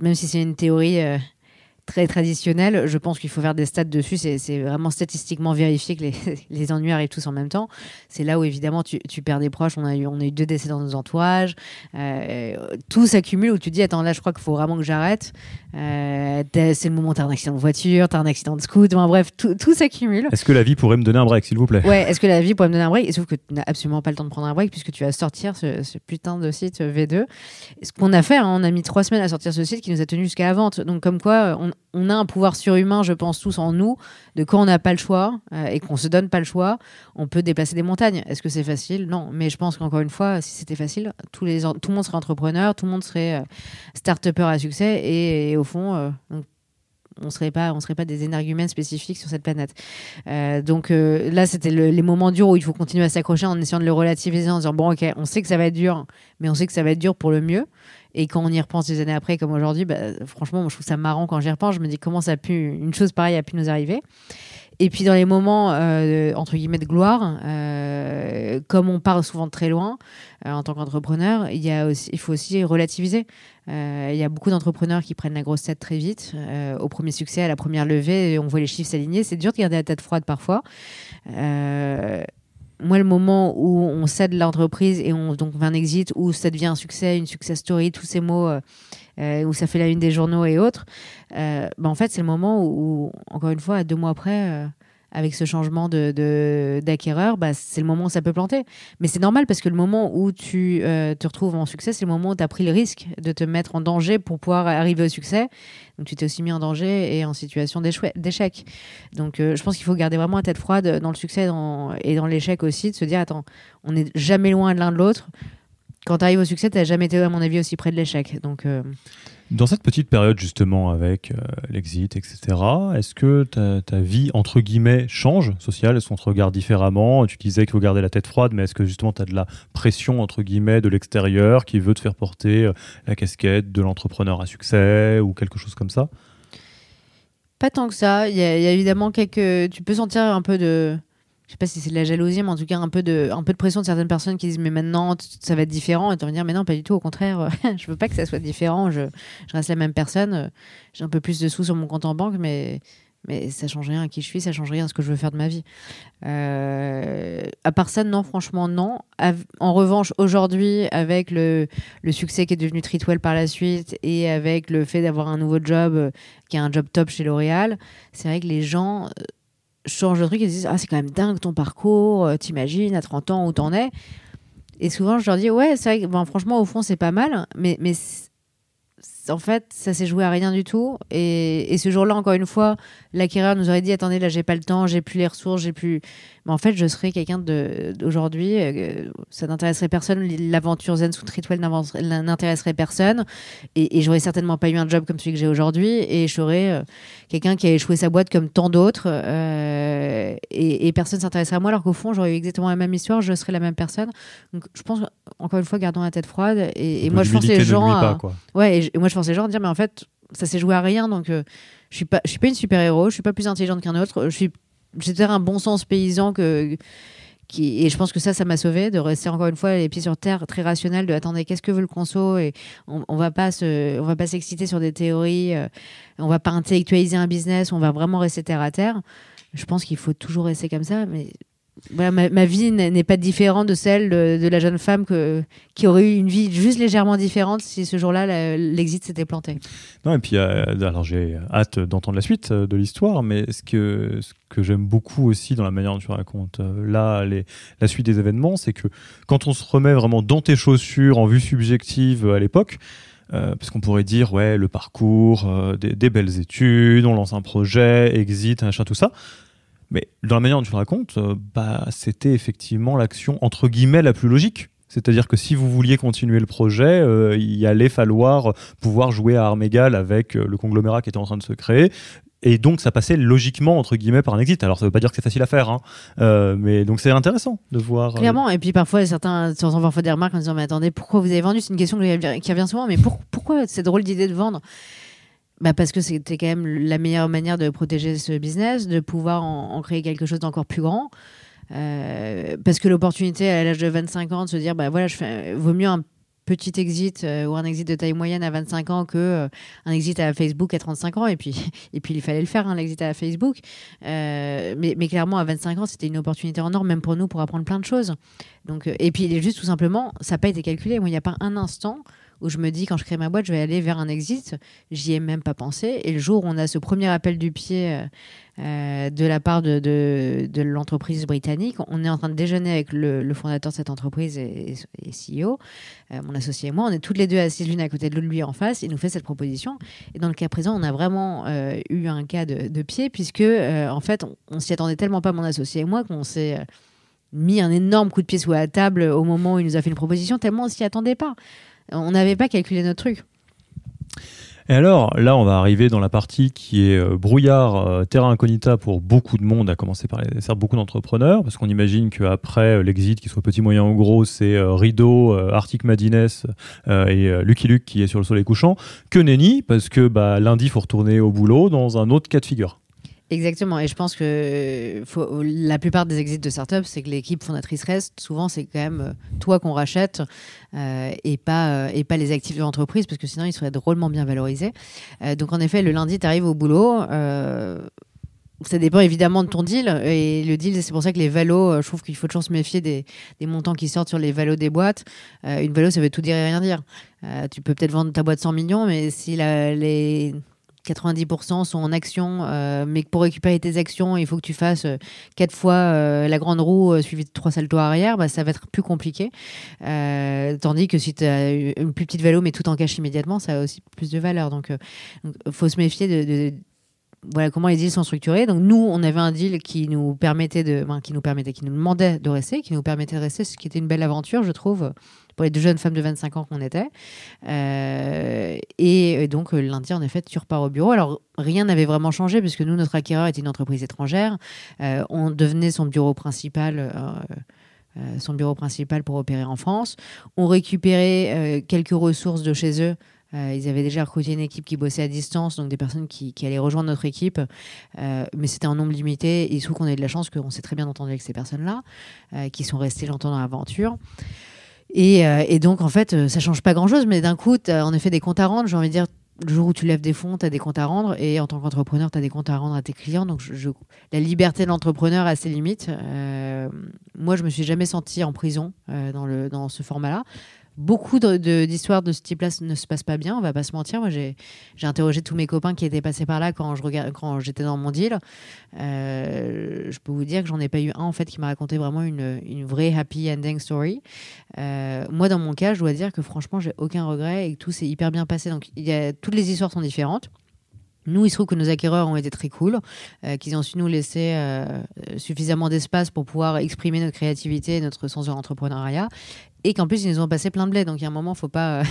même si c'est une théorie très traditionnel. Je pense qu'il faut faire des stats dessus. C'est vraiment statistiquement vérifié que les, les, ennuis arrivent tous en même temps. C'est là où évidemment tu, tu, perds des proches. On a eu, on a eu deux décès dans nos entourages. Euh, tout s'accumule où tu dis attends là je crois qu'il faut vraiment que j'arrête. Euh, c'est le moment où tu as un accident de voiture, tu as un accident de scoot. bref, tout, tout s'accumule. Est-ce que la vie pourrait me donner un break s'il vous plaît? Ouais, est-ce que la vie pourrait me donner un break? Sauf que tu n'as absolument pas le temps de prendre un break puisque tu vas sortir ce, ce putain de site V2. Ce qu'on a fait, hein, on a mis trois semaines à sortir ce site qui nous a tenu jusqu'à la vente. Donc comme quoi on, on, a un pouvoir surhumain, je pense, tous en nous, de quand on n'a pas le choix euh, et qu'on se donne pas le choix, on peut déplacer des montagnes. Est-ce que c'est facile? Non. Mais je pense qu'encore une fois, si c'était facile, tout le monde serait entrepreneur, tout le monde serait euh, start-upper à succès et, au fond, euh, on serait pas on serait pas des énergumènes spécifiques sur cette planète donc là c'était les moments durs où il faut continuer à s'accrocher en essayant de le relativiser en disant bon ok on sait que ça va être dur mais on sait que ça va être dur pour le mieux et quand on y repense des années après, comme aujourd'hui, bah, franchement, moi, je trouve ça marrant quand j'y repense. Je me dis comment ça a pu, une chose pareille a pu nous arriver. Et puis dans les moments euh, entre guillemets de gloire, euh, comme on part souvent de très loin euh, en tant qu'entrepreneur, il, il faut aussi relativiser. il y a beaucoup d'entrepreneurs qui prennent la grosse tête très vite au premier succès, à la première levée, on voit les chiffres s'aligner. C'est dur de garder la tête froide parfois moi, le moment où on cède l'entreprise et on donc un exit, où ça devient un succès, une success story, tous ces mots euh, euh, où ça fait la une des journaux et autres, euh, bah, en fait, c'est le moment où, encore une fois, deux mois après, avec ce changement de, d'acquéreur, bah, c'est le moment où ça peut planter. Mais c'est normal parce que le moment où tu euh, te retrouves en succès, c'est le moment où tu as pris le risque de te mettre en danger pour pouvoir arriver au succès. Donc tu t'es aussi mis en danger et en situation d'échec. Donc euh, je pense qu'il faut garder vraiment la tête froide dans le succès et dans l'échec aussi, de se dire, attends, on n'est jamais loin l'un de l'autre. Quand tu arrives au succès, tu n'as jamais été, à mon avis, aussi près de l'échec. Donc... Euh, dans cette petite période justement avec euh, l'exit, etc., est-ce que ta, vie, entre guillemets, change? Sociale Est-ce qu'on te regarde différemment? Tu disais qu'il faut garder la tête froide, mais est-ce que justement tu as de la pression, entre guillemets, de l'extérieur qui veut te faire porter euh, la casquette de l'entrepreneur à succès ou quelque chose comme ça? Pas tant que ça. Il y, a évidemment quelques... Tu peux sentir un peu de je sais pas si c'est de la jalousie, mais en tout cas un peu de, un peu de pression de certaines personnes qui disent mais maintenant ça va être différent et tu vas dire mais non pas du tout, au contraire, je veux pas que ça soit différent, je, je reste la même personne, j'ai un peu plus de sous sur mon compte en banque, mais mais ça change rien à qui je suis, ça change rien à ce que je veux faire de ma vie. Euh, à part ça, non, franchement, non. En revanche, aujourd'hui, avec le, le, succès qui est devenu Tritwell par la suite et avec le fait d'avoir un nouveau job euh, qui est un job top chez L'Oréal, c'est vrai que les gens change de truc et disent Ah, c'est quand même dingue ton parcours, euh, t'imagines à 30 ans où t'en es. Et souvent, je leur dis Ouais, c'est vrai que franchement, au fond, c'est pas mal, mais, mais en fait, ça s'est joué à rien du tout. Et, et ce jour-là, encore une fois, l'acquéreur nous aurait dit attendez là j'ai pas le temps j'ai plus les ressources j'ai plus mais en fait je serais quelqu'un d'aujourd'hui euh, ça n'intéresserait personne. L'aventure Zen sous Tritwell n'intéresserait personne. Et, et j'aurais certainement pas eu un job comme celui que j'ai aujourd'hui. Et je serais euh, quelqu'un qui a échoué sa boîte comme tant d'autres euh, et, et, personne s'intéresserait à moi alors qu'au fond j'aurais eu exactement la même histoire je serais la même personne. Donc je pense encore une fois gardons la tête froide. Et, moi je pense les gens ouais et, moi je pense les gens à dire mais en fait ça s'est joué à rien donc je suis pas, je suis pas une super héros, je suis pas plus intelligente qu'un autre. Je suis, j'ai peut-être un bon sens paysan et je pense que ça, ça m'a sauvé de rester encore une fois les pieds sur terre, très rationnel, de attendre qu'est-ce que veut le conso et on, on va pas on va pas s'exciter sur des théories, euh, on va pas intellectualiser un business, on va vraiment rester terre à terre. Je pense qu'il faut toujours rester comme ça, mais ma, vie n'est pas différente de celle de, la jeune femme qui aurait eu une vie juste légèrement différente si ce jour-là l'exit s'était planté. Non, et puis euh, alors j'ai hâte d'entendre la suite euh, de l'histoire, mais ce que, j'aime beaucoup aussi dans la manière dont tu racontes euh, là la suite des événements, c'est que quand on se remet vraiment dans tes chaussures en vue subjective à l'époque, parce qu'on pourrait dire, ouais, le parcours, des, des, belles études, on lance un projet, exit, machin, tout ça. Mais dans la manière dont tu le racontes, euh, bah, c'était effectivement l'action entre guillemets la plus logique. C'est-à-dire que si vous vouliez continuer le projet, euh, il allait falloir pouvoir jouer à armes égales avec le conglomérat qui était en train de se créer, et donc, ça passait logiquement, entre guillemets, par un exit. Alors, ça veut pas dire que c'est facile à faire, hein. euh, mais donc c'est intéressant de voir. Clairement, et puis parfois, certains, on parfois des remarques en disant Mais attendez, pourquoi vous avez vendu? C'est une question qui revient souvent, mais pour, pourquoi cette drôle d'idée de vendre? Bah parce que c'était quand même la meilleure manière de protéger ce business, de pouvoir en, en créer quelque chose d'encore plus grand. Euh, parce que l'opportunité à l'âge de 25 ans de se dire bah voilà je fais, vaut mieux un petit exit euh, ou un exit de taille moyenne à 25 ans que euh, un exit à Facebook à 35 ans. Et puis et puis il fallait le faire un hein, l'exit à Facebook. Mais, mais, clairement à 25 ans c'était une opportunité énorme même pour nous pour apprendre plein de choses. Donc et puis il est juste tout simplement ça n'a pas été calculé. Il n'y a pas un instant où je me dis quand je crée ma boîte, je vais aller vers un exit. J'y ai même pas pensé. Et le jour où on a ce premier appel du pied euh, euh, de la part de, l'entreprise britannique, on est en train de déjeuner avec le, fondateur de cette entreprise et, CEO, euh, mon associé et moi. On est toutes les deux assises l'une à côté de lui en face. Il nous fait cette proposition. Et dans le cas présent, on a vraiment eu un cas de, pied puisque en fait, on, on s'y attendait tellement pas mon associé et moi qu'on s'est mis un énorme coup de pied sous la table au moment où il nous a fait une proposition tellement on s'y attendait pas. On n'avait pas calculé notre truc. Et alors, là, on va arriver dans la partie qui est euh, brouillard, euh, terrain incognita pour beaucoup de monde, à commencer par beaucoup d'entrepreneurs, parce qu'on imagine qu'après euh, l'exit, qu'il soit petit, moyen ou gros, c'est euh, Rideau, euh, Arctic Madines et Lucky Luke qui est sur le soleil couchant, que nenni, parce que bah, lundi, il faut retourner au boulot dans un autre cas de figure. Exactement. Et je pense que faut, la plupart des exits de startups, c'est que l'équipe fondatrice reste. Souvent, c'est quand même toi qu'on rachète euh, et, pas, euh, et pas les actifs de l'entreprise, parce que sinon, ils seraient drôlement bien valorisés. Euh, donc, en effet, le lundi, tu arrives au boulot. ça dépend évidemment de ton deal. Et le deal, c'est pour ça que les valos, je trouve qu'il faut toujours se méfier des, montants qui sortent sur les valos des boîtes. une valo, ça veut tout dire et rien dire. tu peux peut-être vendre ta boîte 100 millions, mais si les 90% sont en action, euh, mais pour récupérer tes actions, il faut que tu fasses euh, quatre fois euh, la grande roue suivie de trois saltos arrière, bah, ça va être plus compliqué. Tandis que si tu as une plus petite vélo, mais tout en cash immédiatement, ça a aussi plus de valeur. Donc, il faut se méfier de, voilà comment les deals sont structurés. Donc nous, on avait un deal qui nous permettait de, qui nous permettait, qui nous demandait de rester, qui nous permettait de rester, ce qui était une belle aventure, je trouve, pour les deux jeunes femmes de 25 ans qu'on était. Euh, et, donc lundi, en effet, tu repars au bureau. Alors rien n'avait vraiment changé puisque nous, notre acquéreur était une entreprise étrangère. Euh, on devenait son bureau principal. Euh, euh, son bureau principal pour opérer en France. On récupérait euh, quelques ressources de chez eux euh, ils avaient déjà recruté une équipe qui bossait à distance, donc des personnes qui, allaient rejoindre notre équipe, euh, mais c'était un nombre limité. Et il se trouve qu'on ait de la chance qu'on s'est très bien entendu avec ces personnes-là, euh, qui sont restées longtemps dans l'aventure. Et, euh, et, donc, en fait, ça change pas grand-chose, mais d'un coup, tu as en effet des comptes à rendre. J'ai envie de dire, le jour où tu lèves des fonds, tu as des comptes à rendre. Et en tant qu'entrepreneur, tu as des comptes à rendre à tes clients. Donc, la liberté de l'entrepreneur a ses limites. Euh, moi, je me suis jamais sentie en prison euh, dans, le, dans ce format-là. Beaucoup d'histoires de, ce type-là ne se passent pas bien, on va pas se mentir. Moi, j'ai interrogé tous mes copains qui étaient passés par là quand j'étais dans mon deal. Euh, je peux vous dire que j'en ai pas eu un en fait qui m'a raconté vraiment une, une, vraie happy ending story. Euh, moi, dans mon cas, je dois dire que franchement, j'ai aucun regret et que tout s'est hyper bien passé. Donc, toutes les histoires sont différentes. Nous, il se trouve que nos acquéreurs ont été très cool, euh, qu'ils ont su nous laisser suffisamment d'espace pour pouvoir exprimer notre créativité et notre sens de l'entrepreneuriat et qu'en plus ils nous ont passé plein de blé donc il y a un moment faut pas euh,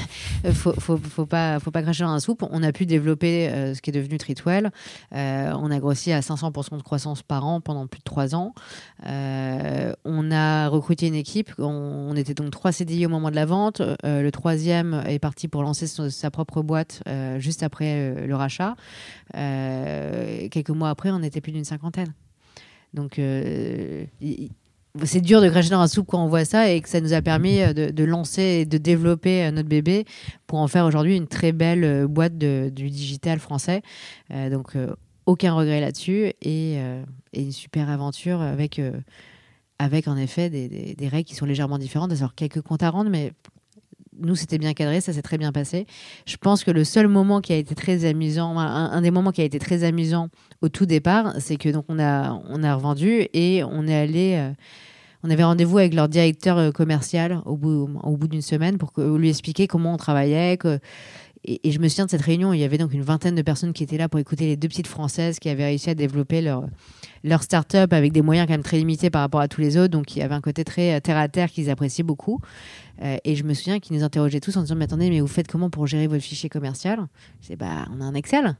faut, faut, pas faut pas cracher dans la soupe. On a pu développer euh, ce qui est devenu Tritwell. Euh, on a grossi à 500% de croissance par an pendant plus de trois ans. Euh, on a recruté une équipe. On, était donc trois CDI au moment de la vente. Le troisième est parti pour lancer sa propre boîte juste après le rachat. Quelques mois après on était plus d'une cinquantaine. Donc c'est dur de cracher dans un soupe quand on voit ça et que ça nous a permis de, lancer et de développer notre bébé pour en faire aujourd'hui une très belle boîte du digital français. donc aucun regret là-dessus et, une super aventure avec, avec en effet des, des, règles qui sont légèrement différentes. Alors quelques comptes à rendre, mais nous, c'était bien cadré, ça s'est très bien passé. Je pense que le seul moment qui a été très amusant, un, des moments qui a été très amusant au tout départ, c'est que donc on a, on a revendu et on est allé. Euh, on avait rendez-vous avec leur directeur euh, commercial au bout, au bout d'une semaine pour lui expliquer comment on travaillait. Et, je me souviens de cette réunion, il y avait donc une vingtaine de personnes qui étaient là pour écouter les deux petites françaises qui avaient réussi à développer leur, leur start-up avec des moyens quand même très limités par rapport à tous les autres. Donc il y avait un côté très euh, terre à terre qu'ils appréciaient beaucoup. Euh, et je me souviens qu'ils nous interrogeaient tous en disant Mais attendez, mais vous faites comment pour gérer votre fichier commercial? Je disais Bah, on a un Excel.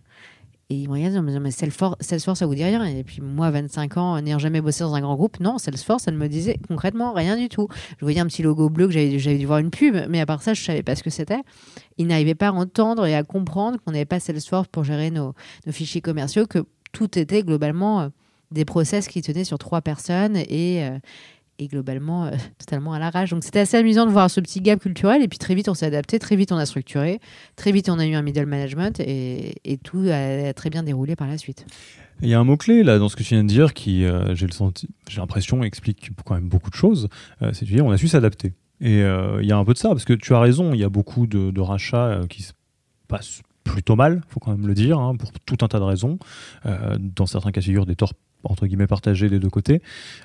Et ils me regardent en disant, mais Salesforce, Salesforce, ça vous dit rien Et puis moi, 25 ans, n'ayant jamais bossé dans un grand groupe, non, Salesforce, ça ne me disait concrètement rien du tout. Je voyais un petit logo bleu que j'avais dû voir une pub, mais à part ça, je ne savais pas ce que c'était. Ils n'arrivaient pas à entendre et à comprendre qu'on n'avait pas Salesforce pour gérer nos, nos, fichiers commerciaux, que tout était globalement euh, des process qui tenaient sur trois personnes et, euh, et globalement euh, totalement à l'arrache. Donc c'était assez amusant de voir ce petit gap culturel. Et puis très vite, on s'est adapté, très vite, on a structuré, très vite, on a eu un middle management et, et tout a très bien déroulé par la suite. Il y a un mot-clé là dans ce que tu viens de dire qui, euh, j'ai l'impression, explique quand même beaucoup de choses. c'est de dire on a su s'adapter. Et il y a un peu de ça, parce que tu as raison, il y a beaucoup de, de rachats qui se passent plutôt mal, faut quand même le dire, hein, pour tout un tas de raisons. dans certains cas de figure, des torts entre guillemets partagé des deux côtés.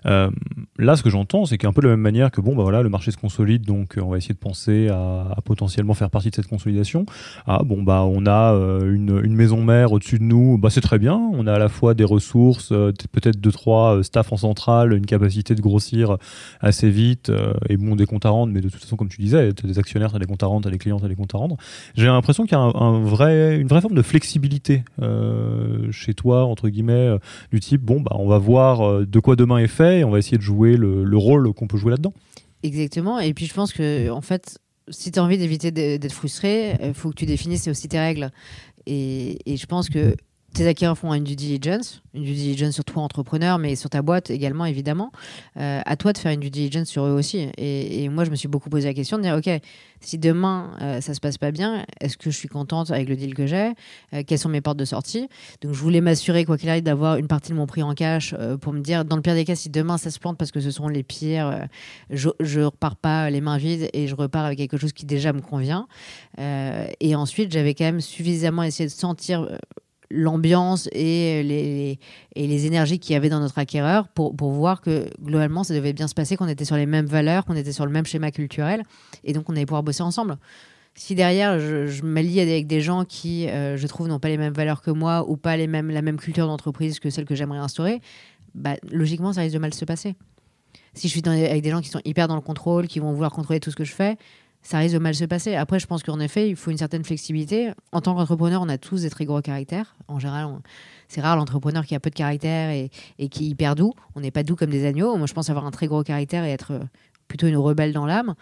Euh, là, ce que j'entends, c'est qu'un peu de la même manière que bon, bah voilà, le marché se consolide, donc euh, on va essayer de penser à, potentiellement faire partie de cette consolidation. Ah bon, bah on a euh, une, une, maison mère au-dessus de nous, bah c'est très bien. On a à la fois des ressources, peut-être deux trois staff en centrale, une capacité de grossir assez vite et bon des comptes à rendre, mais de toute façon, comme tu disais, as des actionnaires, as des comptes à rendre, as des clients, as des comptes à rendre. J'ai l'impression qu'il y a un, vrai, une vraie forme de flexibilité chez toi entre guillemets du type bon bah, on va voir euh, de quoi demain est fait et on va essayer de jouer le, rôle qu'on peut jouer là-dedans. Exactement. Et puis je pense que, en fait, si tu as envie d'éviter d'être frustré, il faut que tu définisses aussi tes règles. Et je pense que tes acquéreurs font une due diligence, une due diligence sur toi entrepreneur, mais sur ta boîte également évidemment. Euh, à toi de faire une due diligence sur eux aussi. Et, moi, je me suis beaucoup posé la question de dire, ok, si demain euh, ça se passe pas bien, est-ce que je suis contente avec le deal que j'ai? Euh, Quelles sont mes portes de sortie? Donc, je voulais m'assurer quoi qu'il arrive d'avoir une partie de mon prix en cash pour me dire, dans le pire des cas, si demain ça se plante parce que ce sont les pires, je, je repars pas les mains vides et je repars avec quelque chose qui déjà me convient. et ensuite, j'avais quand même suffisamment essayé de sentir l'ambiance et les, et les énergies qu'il y avait dans notre acquéreur pour, pour, voir que globalement ça devait bien se passer, qu'on était sur les mêmes valeurs, qu'on était sur le même schéma culturel et donc on allait pouvoir bosser ensemble. Si derrière je, m'allie avec des gens qui, euh, je trouve, n'ont pas les mêmes valeurs que moi ou pas les mêmes, la même culture d'entreprise que celle que j'aimerais instaurer, bah, logiquement ça risque de mal se passer. Si je suis avec des gens qui sont hyper dans le contrôle, qui vont vouloir contrôler tout ce que je fais, ça risque de mal se passer. Après, je pense qu'en effet, il faut une certaine flexibilité. En tant qu'entrepreneur, on a tous des très gros caractères. En général, c'est rare l'entrepreneur qui a peu de caractère et, et qui est hyper doux. On n'est pas doux comme des agneaux. Moi, je pense avoir un très gros caractère et être plutôt une rebelle dans l'âme.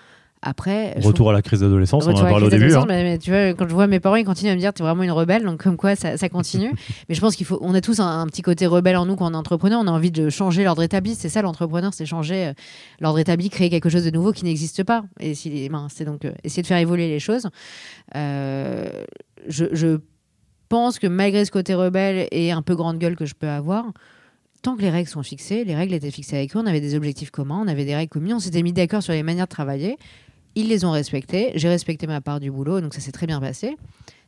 Après, retour à la crise d'adolescence, on en a parlé au début. Hein. Mais, tu vois, quand je vois mes parents, ils continuent à me dire, tu es vraiment une rebelle, donc comme quoi ça, ça continue. mais je pense qu'il faut, on a tous un, petit côté rebelle en nous quand on est entrepreneur. On a envie de changer l'ordre établi. C'est ça l'entrepreneur, c'est changer euh, l'ordre établi, créer quelque chose de nouveau qui n'existe pas. Et si, ben, c'est donc euh, essayer de faire évoluer les choses. Euh, je, je pense que malgré ce côté rebelle et un peu grande gueule que je peux avoir, tant que les règles sont fixées, les règles étaient fixées avec eux, on avait des objectifs communs, on avait des règles communes, on s'était mis d'accord sur les manières de travailler. Ils les ont respectés. J'ai respecté ma part du boulot, donc ça s'est très bien passé.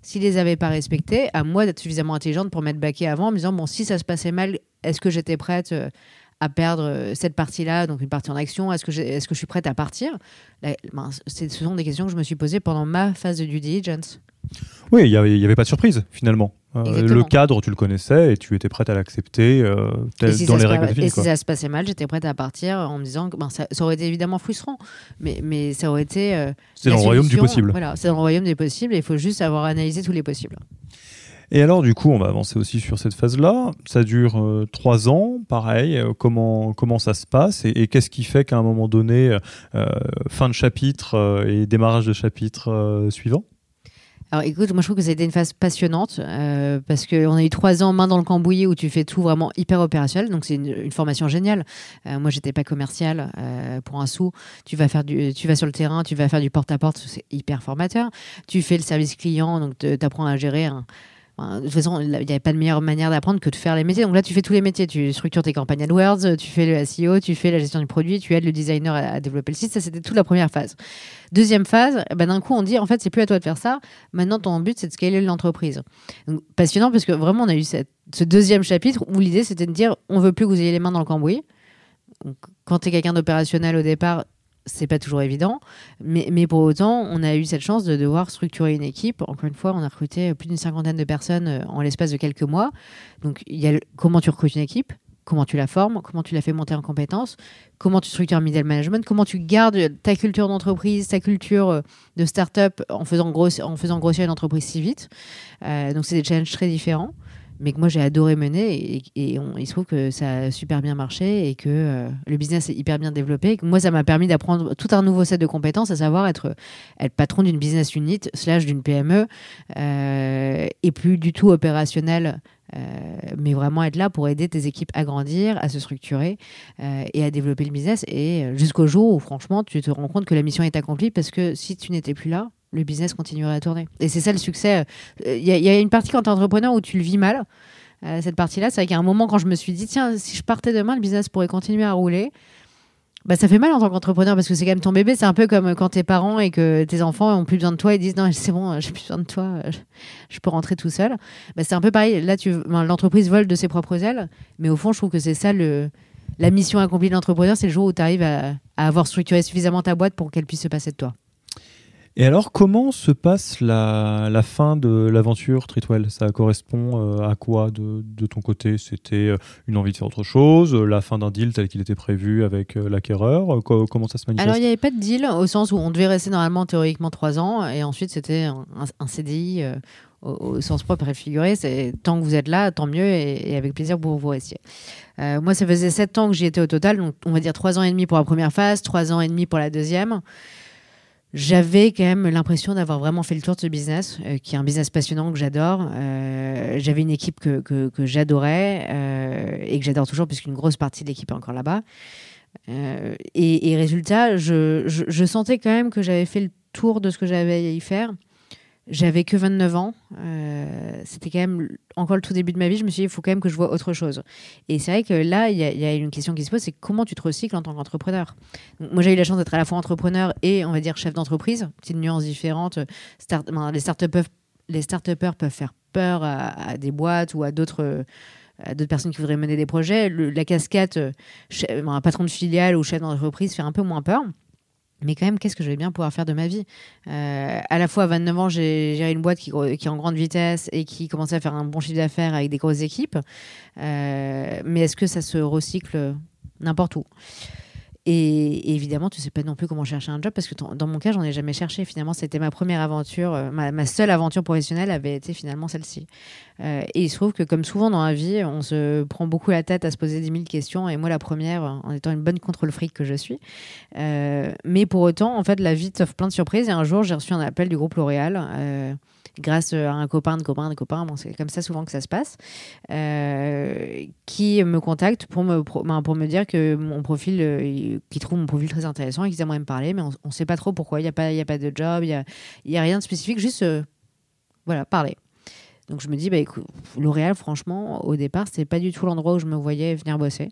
S'ils les avaient pas respectés, à moi d'être suffisamment intelligente pour m'être baquée avant en me disant bon, si ça se passait mal, est-ce que j'étais prête euh, à perdre euh, cette partie-là, donc une partie en action? Est-ce que, est que je suis prête à partir? Ben, Ce sont des questions que je me suis posées pendant ma phase de due diligence. Oui, il n'y avait, pas de surprise finalement. Euh, le cadre, tu le connaissais et tu étais prête à l'accepter euh, dans les règles de Et si ça se passait mal, j'étais prête à partir en me disant que ben, ça, aurait été évidemment frustrant, mais, mais ça aurait été. Euh, c'est dans le royaume du possible. Voilà, c'est dans le royaume des possibles et il faut juste avoir analysé tous les possibles. Et alors, du coup, on va avancer aussi sur cette phase-là. Ça dure trois ans, pareil. comment, comment ça se passe et, qu'est-ce qui fait qu'à un moment donné, fin de chapitre et démarrage de chapitre suivant? Alors écoute, moi je trouve que ça a été une phase passionnante euh, parce qu'on a eu trois ans main dans le cambouis où tu fais tout vraiment hyper opérationnel, donc c'est une, formation géniale. Euh, moi j'étais pas commercial euh, pour un sou. Tu vas faire du, tu vas sur le terrain, tu vas faire du porte à porte, c'est hyper formateur. Tu fais le service client, donc tu apprends à gérer de toute façon, il n'y avait pas de meilleure manière d'apprendre que de faire les métiers. Donc là, tu fais tous les métiers. Tu structures tes campagnes AdWords, tu fais le SEO, tu fais la gestion du produit, tu aides le designer à, développer le site. Ça, c'était toute la première phase. Deuxième phase, ben, d'un coup, on dit en fait, c'est plus à toi de faire ça. Maintenant, ton but, c'est de scaler l'entreprise. passionnant parce que vraiment, on a eu ce deuxième chapitre où l'idée, c'était de dire on veut plus que vous ayez les mains dans le cambouis. quand tu es quelqu'un d'opérationnel au départ, c'est pas toujours évident, mais, mais, pour autant, on a eu cette chance de devoir structurer une équipe. Encore une fois, on a recruté plus d'une cinquantaine de personnes euh, en l'espace de quelques mois. Donc, il y a comment tu recrutes une équipe, comment tu la formes, comment tu la fais monter en compétences, comment tu structures un middle management, comment tu gardes ta culture d'entreprise, ta culture euh, de start-up en faisant, grossir une entreprise si vite. Euh, donc, c'est des challenges très différents mais que moi j'ai adoré mener et, il se trouve que ça a super bien marché et que euh, le business est hyper bien développé. moi, ça m'a permis d'apprendre tout un nouveau set de compétences, à savoir être, patron d'une business unit slash d'une PME et plus du tout opérationnel. Euh, mais vraiment être là pour aider tes équipes à grandir, à se structurer et à développer le business. Et jusqu'au jour où, franchement, tu te rends compte que la mission est accomplie parce que si tu n'étais plus là, le business continuerait à tourner. Et c'est ça le succès. Il y, a une partie quand tu es entrepreneur où tu le vis mal. Euh, cette partie-là, c'est vrai a un moment quand je me suis dit, tiens, si je partais demain, le business pourrait continuer à rouler. Bah, ça fait mal en tant qu'entrepreneur parce que c'est quand même ton bébé. C'est un peu comme quand tes parents et que tes enfants ont plus besoin de toi et disent non, c'est bon, j'ai plus besoin de toi, je, peux rentrer tout seul. Bah, c'est un peu pareil. Là, tu, l'entreprise vole de ses propres ailes, mais au fond, je trouve que c'est ça le, la mission accomplie de l'entrepreneur c'est le jour où tu arrives à avoir structuré suffisamment ta boîte pour qu'elle puisse se passer de toi. Et alors, comment se passe la, fin de l'aventure Tritwell? Ça correspond euh, à quoi de, ton côté? C'était euh, une envie de faire autre chose La fin d'un deal tel qu'il était prévu avec euh, l'acquéreur? Comment ça se manifeste? Alors, il n'y avait pas de deal au sens où on devait rester normalement théoriquement trois ans et ensuite c'était un, CDI au, sens propre et figuré. C'est tant que vous êtes là, tant mieux et, avec plaisir pour vous restiez. moi, ça faisait sept ans que j'y étais au total, donc on va dire trois ans et demi pour la première phase, trois ans et demi pour la deuxième j'avais quand même l'impression d'avoir vraiment fait le tour de ce business, euh, qui est un business passionnant que j'adore. Euh, j'avais une équipe que, j'adorais euh, et que j'adore toujours, puisqu'une grosse partie de l'équipe est encore là-bas. Et, résultat, je, sentais quand même que j'avais fait le tour de ce que j'avais à y faire. J'avais que 29 ans. Euh, c'était quand même encore le tout début de ma vie. Je me suis dit, il faut quand même que je vois autre chose. Et c'est vrai que là, il y, a une question qui se pose c'est comment tu te recycles en tant qu'entrepreneur? Moi, j'ai eu la chance d'être à la fois entrepreneur et, on va dire, chef d'entreprise. Petite nuance différente. Les start peuvent, start peuvent faire peur à, des boîtes ou à d'autres personnes qui voudraient mener des projets. la euh, un patron de filiale ou chef d'entreprise fait un peu moins peur. Mais quand même, qu'est-ce que je vais bien pouvoir faire de ma vie? Euh, À la fois, à 29 ans, j'ai géré une boîte qui, est en grande vitesse et qui commençait à faire un bon chiffre d'affaires avec des grosses équipes. Euh, mais est-ce que ça se recycle n'importe où? Et, évidemment, tu sais pas non plus comment chercher un job parce que dans mon cas, j'en ai jamais cherché. Finalement, c'était ma première aventure, euh, ma, seule aventure professionnelle avait été finalement celle-ci. Euh, et il se trouve que, comme souvent dans la vie, on se prend beaucoup la tête à se poser 10 000 questions. Et moi, la première, en étant une bonne contrôle fric que je suis. Euh, mais pour autant, en fait, la vie t'offre plein de surprises. Et un jour, j'ai reçu un appel du groupe L'Oréal grâce à un copain de copain de copain, bon, c'est comme ça souvent que ça se passe, euh, qui me contacte pour me, ben, me dire que mon profil, euh, trouve mon profil très intéressant et qu'ils aimeraient me parler, mais on ne sait pas trop pourquoi. Il n'y a, pas, a pas de job, il n'y a, a rien de spécifique, juste euh, voilà, parler. Donc je me dis, bah, L'Oréal, franchement, au départ, c'est pas du tout l'endroit où je me voyais venir bosser.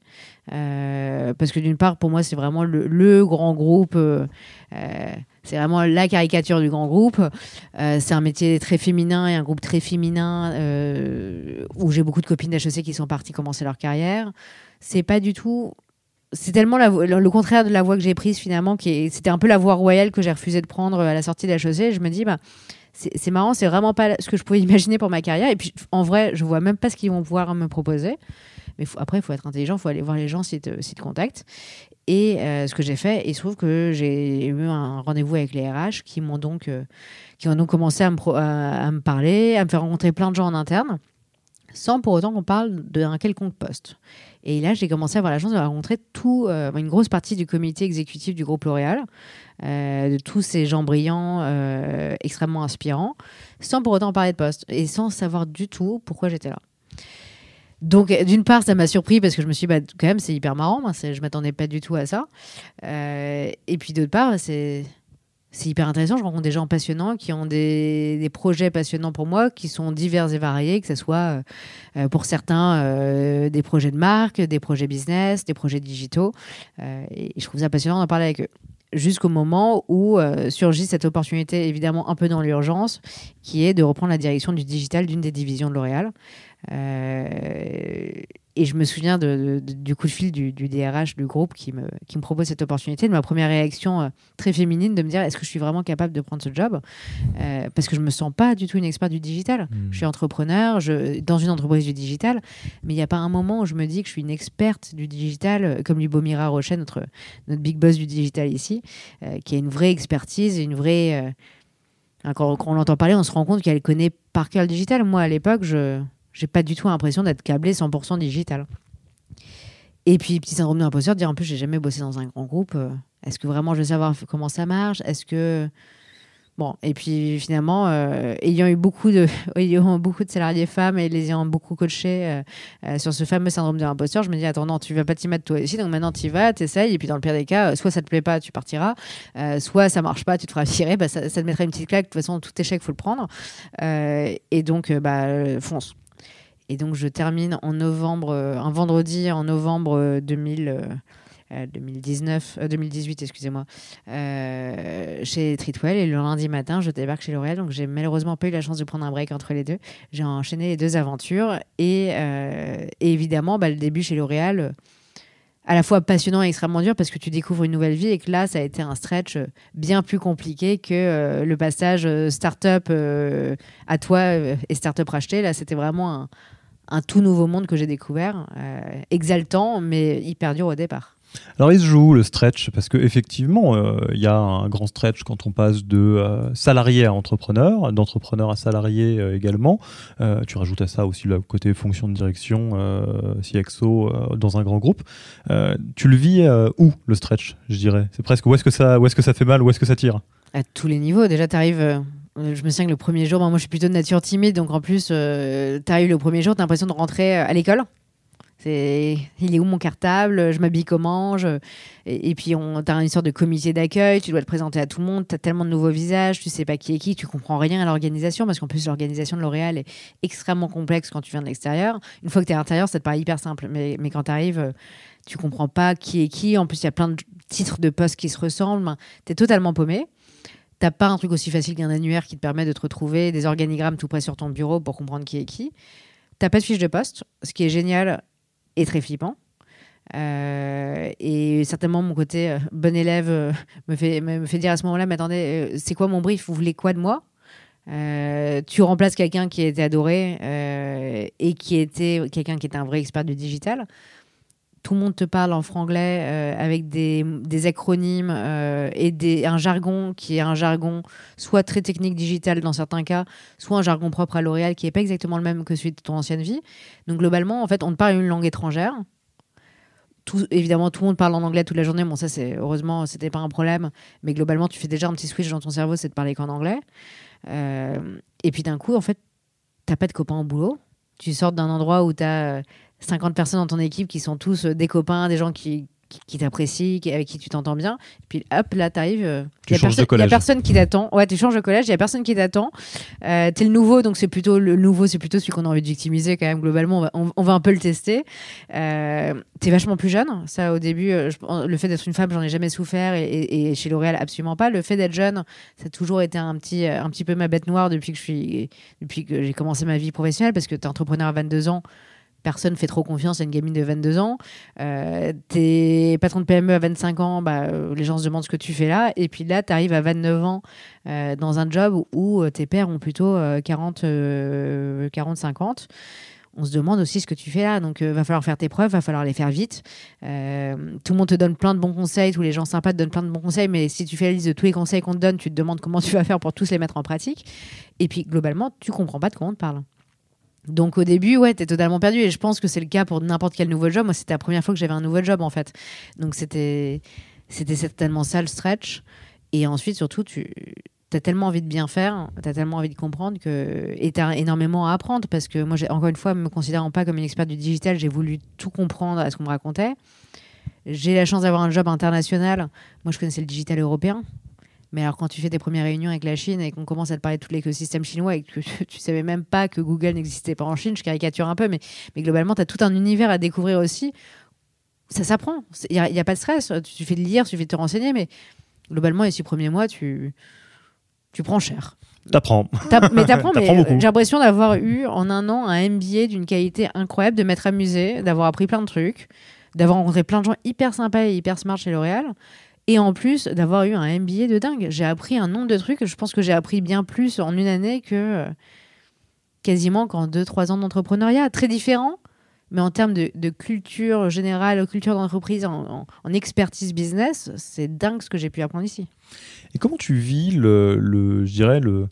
Euh, parce que d'une part, pour moi, c'est vraiment le, grand groupe. Euh, euh, c'est vraiment la caricature du grand groupe. c'est un métier très féminin et un groupe très féminin où j'ai beaucoup de copines d'HEC qui sont parties commencer leur carrière. C'est pas du tout c'est tellement le contraire de la voie que j'ai prise finalement, qui c'était un peu la voie royale que j'ai refusé de prendre à la sortie d'HEC. Je me dis, bah, c'est marrant, c'est vraiment pas ce que je pouvais imaginer pour ma carrière. Et puis, en vrai, je vois même pas ce qu'ils vont pouvoir me proposer. Mais après, il faut être intelligent, il faut aller voir les gens s'ils te, te contactent. Et euh, ce que j'ai fait, il se trouve que j'ai eu un rendez-vous avec les RH qui m'ont donc, euh, qui ont donc commencé à me, parler, à me faire rencontrer plein de gens en interne, sans pour autant qu'on parle d'un quelconque poste. Et là, j'ai commencé à avoir la chance de rencontrer tout, une grosse partie du comité exécutif du groupe L'Oréal, de tous ces gens brillants, extrêmement inspirants, sans pour autant parler de poste et sans savoir du tout pourquoi j'étais là. Donc, d'une part, ça m'a surpris parce que je me suis dit, bah, quand même, c'est hyper marrant. Moi, je m'attendais pas du tout à ça. Euh, et puis, d'autre part, c'est. Hyper intéressant, je rencontre des gens passionnants qui ont des, des, projets passionnants pour moi, qui sont divers et variés, que ce soit euh, euh, pour certains des projets de marque, des projets business, des projets digitaux. et je trouve ça passionnant d'en parler avec eux jusqu'au moment où surgit cette opportunité, évidemment un peu dans l'urgence, qui est de reprendre la direction du digital d'une des divisions de L'Oréal. Euh, et je me souviens de, du coup de fil du, DRH du groupe qui me, qui me propose cette opportunité, de ma première réaction euh, très féminine de me dire est-ce que je suis vraiment capable de prendre ce job? Euh, Parce que je me sens pas du tout une experte du digital. Hmm. Je suis entrepreneur je, dans une entreprise du digital, mais il n'y a pas un moment où je me dis que je suis une experte du digital, comme Lubomira Rochet, notre, notre big boss du digital ici, qui a une vraie expertise, une vraie. quand, quand on l'entend parler, on se rend compte qu'elle connaît par cœur le digital. Moi, à l'époque, je j'ai pas du tout l'impression d'être câblé 100% digital. Et puis, petit syndrome d'imposteur, dire en plus, j'ai jamais bossé dans un grand groupe. Euh, est-ce que vraiment je veux savoir comment ça marche? Est-ce que Bon, et puis finalement, euh, ayant eu beaucoup de, ayant beaucoup de salariés femmes et les ayant beaucoup coachés euh, sur ce fameux syndrome de l'imposteur, je me dis attends non, tu vas pas t'y mettre toi aussi, donc maintenant tu y vas, t'essayes, et puis dans le pire des cas, soit ça te plaît pas, tu partiras, soit ça marche pas, tu te feras tirer, bah, ça, ça, te mettra une petite claque. De toute façon, tout échec faut le prendre, et donc bah fonce. Et donc je termine en novembre, un vendredi en novembre 2000. 2019, 2018, excusez-moi, euh, chez Treatwell. Et le lundi matin, je débarque chez L'Oréal. Donc, j'ai malheureusement pas eu la chance de prendre un break entre les deux. J'ai enchaîné les deux aventures. Et, euh, évidemment, bah, le début chez L'Oréal, euh, à la fois passionnant et extrêmement dur parce que tu découvres une nouvelle vie et que là, ça a été un stretch bien plus compliqué que le passage start-up à toi et start-up racheté. Là, c'était vraiment un, un, tout nouveau monde que j'ai découvert, exaltant, mais hyper dur au départ. Alors il se joue le stretch parce qu'effectivement, euh, il y a un grand stretch quand on passe de euh, salarié à entrepreneur, d'entrepreneur à salarié euh, également. tu rajoutes à ça aussi le côté fonction de direction, CXO dans un grand groupe. tu le vis où le stretch, je dirais? C'est presque où est-ce que ça, où est-ce que ça fait mal, où est-ce que ça tire? À tous les niveaux. Déjà, tu arrives je me souviens que le premier jour, moi je suis plutôt de nature timide, donc en plus, euh, tu arrives le premier jour, tu as l'impression de rentrer à l'école il est où mon cartable? Je m'habille comment? Et, puis, on as une sorte de comité d'accueil, tu dois te présenter à tout le monde, tu as tellement de nouveaux visages, tu sais pas qui est qui, tu comprends rien à l'organisation, parce qu'en plus, l'organisation de L'Oréal est extrêmement complexe quand tu viens de l'extérieur. Une fois que tu es à l'intérieur, ça te paraît hyper simple, mais, mais quand tu arrives, tu comprends pas qui est qui. En plus, il y a plein de titres de postes qui se ressemblent. Tu es totalement paumé. T'as pas un truc aussi facile qu'un annuaire qui te permet de te retrouver, des organigrammes tout près sur ton bureau pour comprendre qui est qui. T'as pas de fiche de poste, ce qui est génial est très flippant. Euh, et certainement mon côté euh, bon élève euh, me, fait, me fait dire à ce moment-là, mais attendez, c'est quoi mon brief? Vous voulez quoi de moi? Tu remplaces quelqu'un qui était adoré et qui était quelqu'un qui était un vrai expert du digital tout le monde te parle en franglais euh, avec des, acronymes euh, et des, un jargon qui est un jargon soit très technique digital dans certains cas, soit un jargon propre à L'Oréal qui n'est pas exactement le même que celui de ton ancienne vie. Donc globalement, en fait, on te parle une langue étrangère. Tout, évidemment, tout le monde parle en anglais toute la journée. Bon, ça, c'est heureusement, c'était pas un problème. Mais globalement, tu fais déjà un petit switch dans ton cerveau, c'est de parler qu'en anglais. Euh, et puis d'un coup, en fait, t'as pas de copains au boulot. Tu sors d'un endroit où tu as 50 personnes dans ton équipe qui sont tous euh, des copains, des gens qui, qui, t'apprécient, avec qui tu t'entends bien. Et puis hop, là, t'arrives. Il euh, n'y a, personne qui t'attend. Ouais, tu changes de collège, il n'y a personne qui t'attend. Euh, t'es le nouveau, donc c'est plutôt le nouveau, c'est plutôt celui qu'on a envie de victimiser quand même, globalement. On va, un peu le tester. Euh, t'es vachement plus jeune. Ça, au début, le fait d'être une femme, j'en ai jamais souffert. Et, chez L'Oréal, absolument pas. Le fait d'être jeune, ça a toujours été un petit, un petit peu ma bête noire depuis que, je suis, depuis que j'ai commencé ma vie professionnelle, parce que tu es entrepreneur à 22 ans personne fait trop confiance à une gamine de 22 ans. Euh, t'es patron de PME à 25 ans, bah, euh, les gens se demandent ce que tu fais là. Et puis là, tu arrives à 29 ans euh, dans un job où, tes pères ont plutôt 40, 40, 50 on se demande aussi ce que tu fais là. Donc, il va falloir faire tes preuves, va falloir les faire vite. tout le monde te donne plein de bons conseils, tous les gens sympas te donnent plein de bons conseils, mais si tu fais la liste de tous les conseils qu'on te donne, tu te demandes comment tu vas faire pour tous les mettre en pratique. Et puis, globalement, tu comprends pas de quoi on te parle. Donc au début, ouais, t'es totalement perdu. Et je pense que c'est le cas pour n'importe quel nouveau job. Moi, c'était la première fois que j'avais un nouveau job, en fait. Donc c'était, c'était certainement ça le stretch. Et ensuite, surtout, tu as tellement envie de bien faire, tu as tellement envie de comprendre que et tu as énormément à apprendre parce que moi, encore une fois, me considérant pas comme une experte du digital, j'ai voulu tout comprendre à ce qu'on me racontait. J'ai la chance d'avoir un job international. Moi, je connaissais le digital européen. Mais alors, quand tu fais tes premières réunions avec la Chine et qu'on commence à te parler de tout l'écosystème chinois et que tu savais même pas que Google n'existait pas en Chine, je caricature un peu, mais, mais globalement, tu as tout un univers à découvrir aussi. Ça s'apprend. Il n'y a, a, pas de stress. Tu fais de lire, tu fais de te renseigner, mais globalement, les six premiers mois, tu, tu prends cher. T'apprends. mais t'apprends, mais j'ai l'impression d'avoir eu en un an un MBA d'une qualité incroyable, de m'être amusé, d'avoir appris plein de trucs, d'avoir rencontré plein de gens hyper sympas et hyper smart chez L'Oréal. Et en plus, d'avoir eu un MBA de dingue. J'ai appris un nombre de trucs. Je pense que j'ai appris bien plus en une année que euh, quasiment qu'en deux, trois ans d'entrepreneuriat. Très différent, mais en termes de, culture générale, culture d'entreprise, en, expertise business, c'est dingue ce que j'ai pu apprendre ici. Et comment tu vis le, le je dirais, le,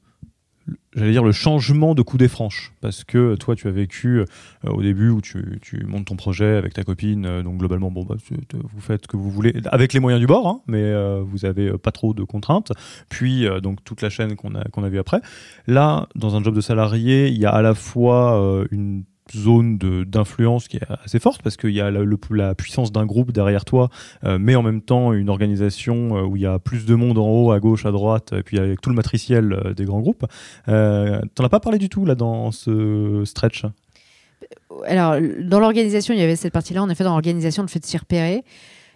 j'allais dire le changement de des franches. Parce que toi tu as vécu euh, au début où tu, tu, montes ton projet avec ta copine euh, donc globalement bon bah, vous faites ce que vous voulez avec les moyens du bord hein, mais euh, vous avez pas trop de contraintes. Puis donc toute la chaîne qu'on a qu'on a vu après. Là dans un job de salarié il y a à la fois une zone d'influence qui est assez forte parce qu'il y a la, la puissance d'un groupe derrière toi, euh, mais en même temps une organisation euh, où il y a plus de monde en haut, à gauche, à droite, et puis avec tout le matriciel euh, des grands groupes. T'en as pas parlé du tout là dans ce stretch? Alors, dans l'organisation, il y avait cette partie-là, en effet, dans l'organisation, le fait de s'y repérer.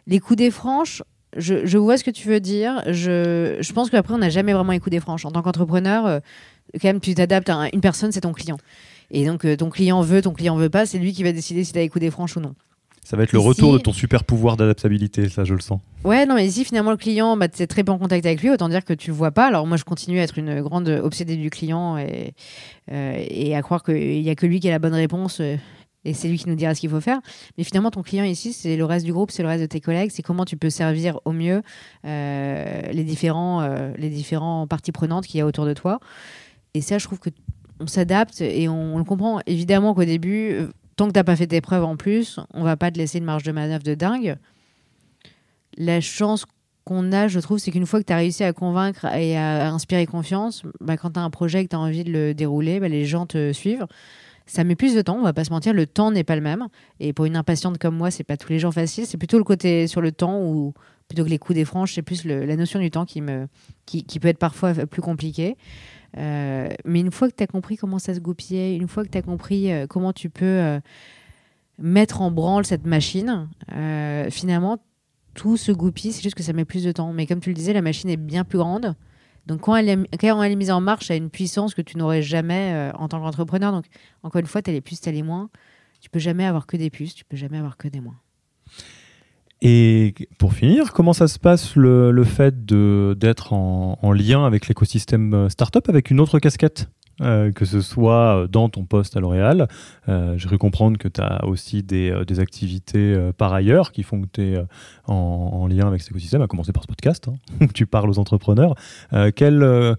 Les coups des franches, je, je, vois ce que tu veux dire. Je, je pense qu'après, on n'a jamais vraiment écouté franches. En tant qu'entrepreneur, quand même, tu t'adaptes à une personne, c'est ton client. Et donc, euh, ton client veut, ton client veut pas, c'est lui qui va décider si tu as les coups des franches ou non. Ça va être le retour de ton super pouvoir d'adaptabilité, ça je le sens. Ouais, non, mais ici finalement le client, bah, tu es très peu en contact avec lui, autant dire que tu le vois pas. Alors moi je continue à être une grande obsédée du client et, euh, et à croire qu'il n'y a que lui qui a la bonne réponse euh, et c'est lui qui nous dira ce qu'il faut faire. Mais finalement ton client ici, c'est le reste du groupe, c'est le reste de tes collègues, c'est comment tu peux servir au mieux les, différents, les différents parties prenantes qu'il y a autour de toi. Et ça, je trouve que on s'adapte et on, le comprend. Évidemment qu'au début, euh, tant que tu n'as pas fait tes preuves en plus, on va pas te laisser une marge de manœuvre de dingue. La chance qu'on a, je trouve, c'est qu'une fois que tu as réussi à convaincre et à inspirer confiance, bah, quand tu as un projet et que tu as envie de le dérouler, bah, les gens te suivent. Ça met plus de temps, on va pas se mentir, le temps n'est pas le même. Et pour une impatiente comme moi, c'est pas tous les jours facile. C'est plutôt le côté sur le temps ou plutôt que les coups des franches, c'est plus la notion du temps qui, me, qui, qui peut être parfois plus compliquée. Euh, mais une fois que tu as compris comment ça se goupillait, une fois que tu as compris euh, comment tu peux euh, mettre en branle cette machine, finalement, tout se goupille, c'est juste que ça met plus de temps. Mais comme tu le disais, la machine est bien plus grande. Donc quand elle, est, quand elle est mise en marche, elle a une puissance que tu n'aurais jamais en tant qu'entrepreneur. Donc encore une fois, tu as les plus, tu as les moins. Tu peux jamais avoir que des plus, tu peux jamais avoir que des moins. Et pour finir, comment ça se passe le, le fait d'être en, en, lien avec l'écosystème euh, startup avec une autre casquette euh, que ce soit dans ton poste à L'Oréal. Euh, J'ai cru comprendre que tu as aussi des, euh, des activités euh, par ailleurs qui font que tu es en, en, lien avec cet écosystème, à commencer par ce podcast, hein, où tu parles aux entrepreneurs. quel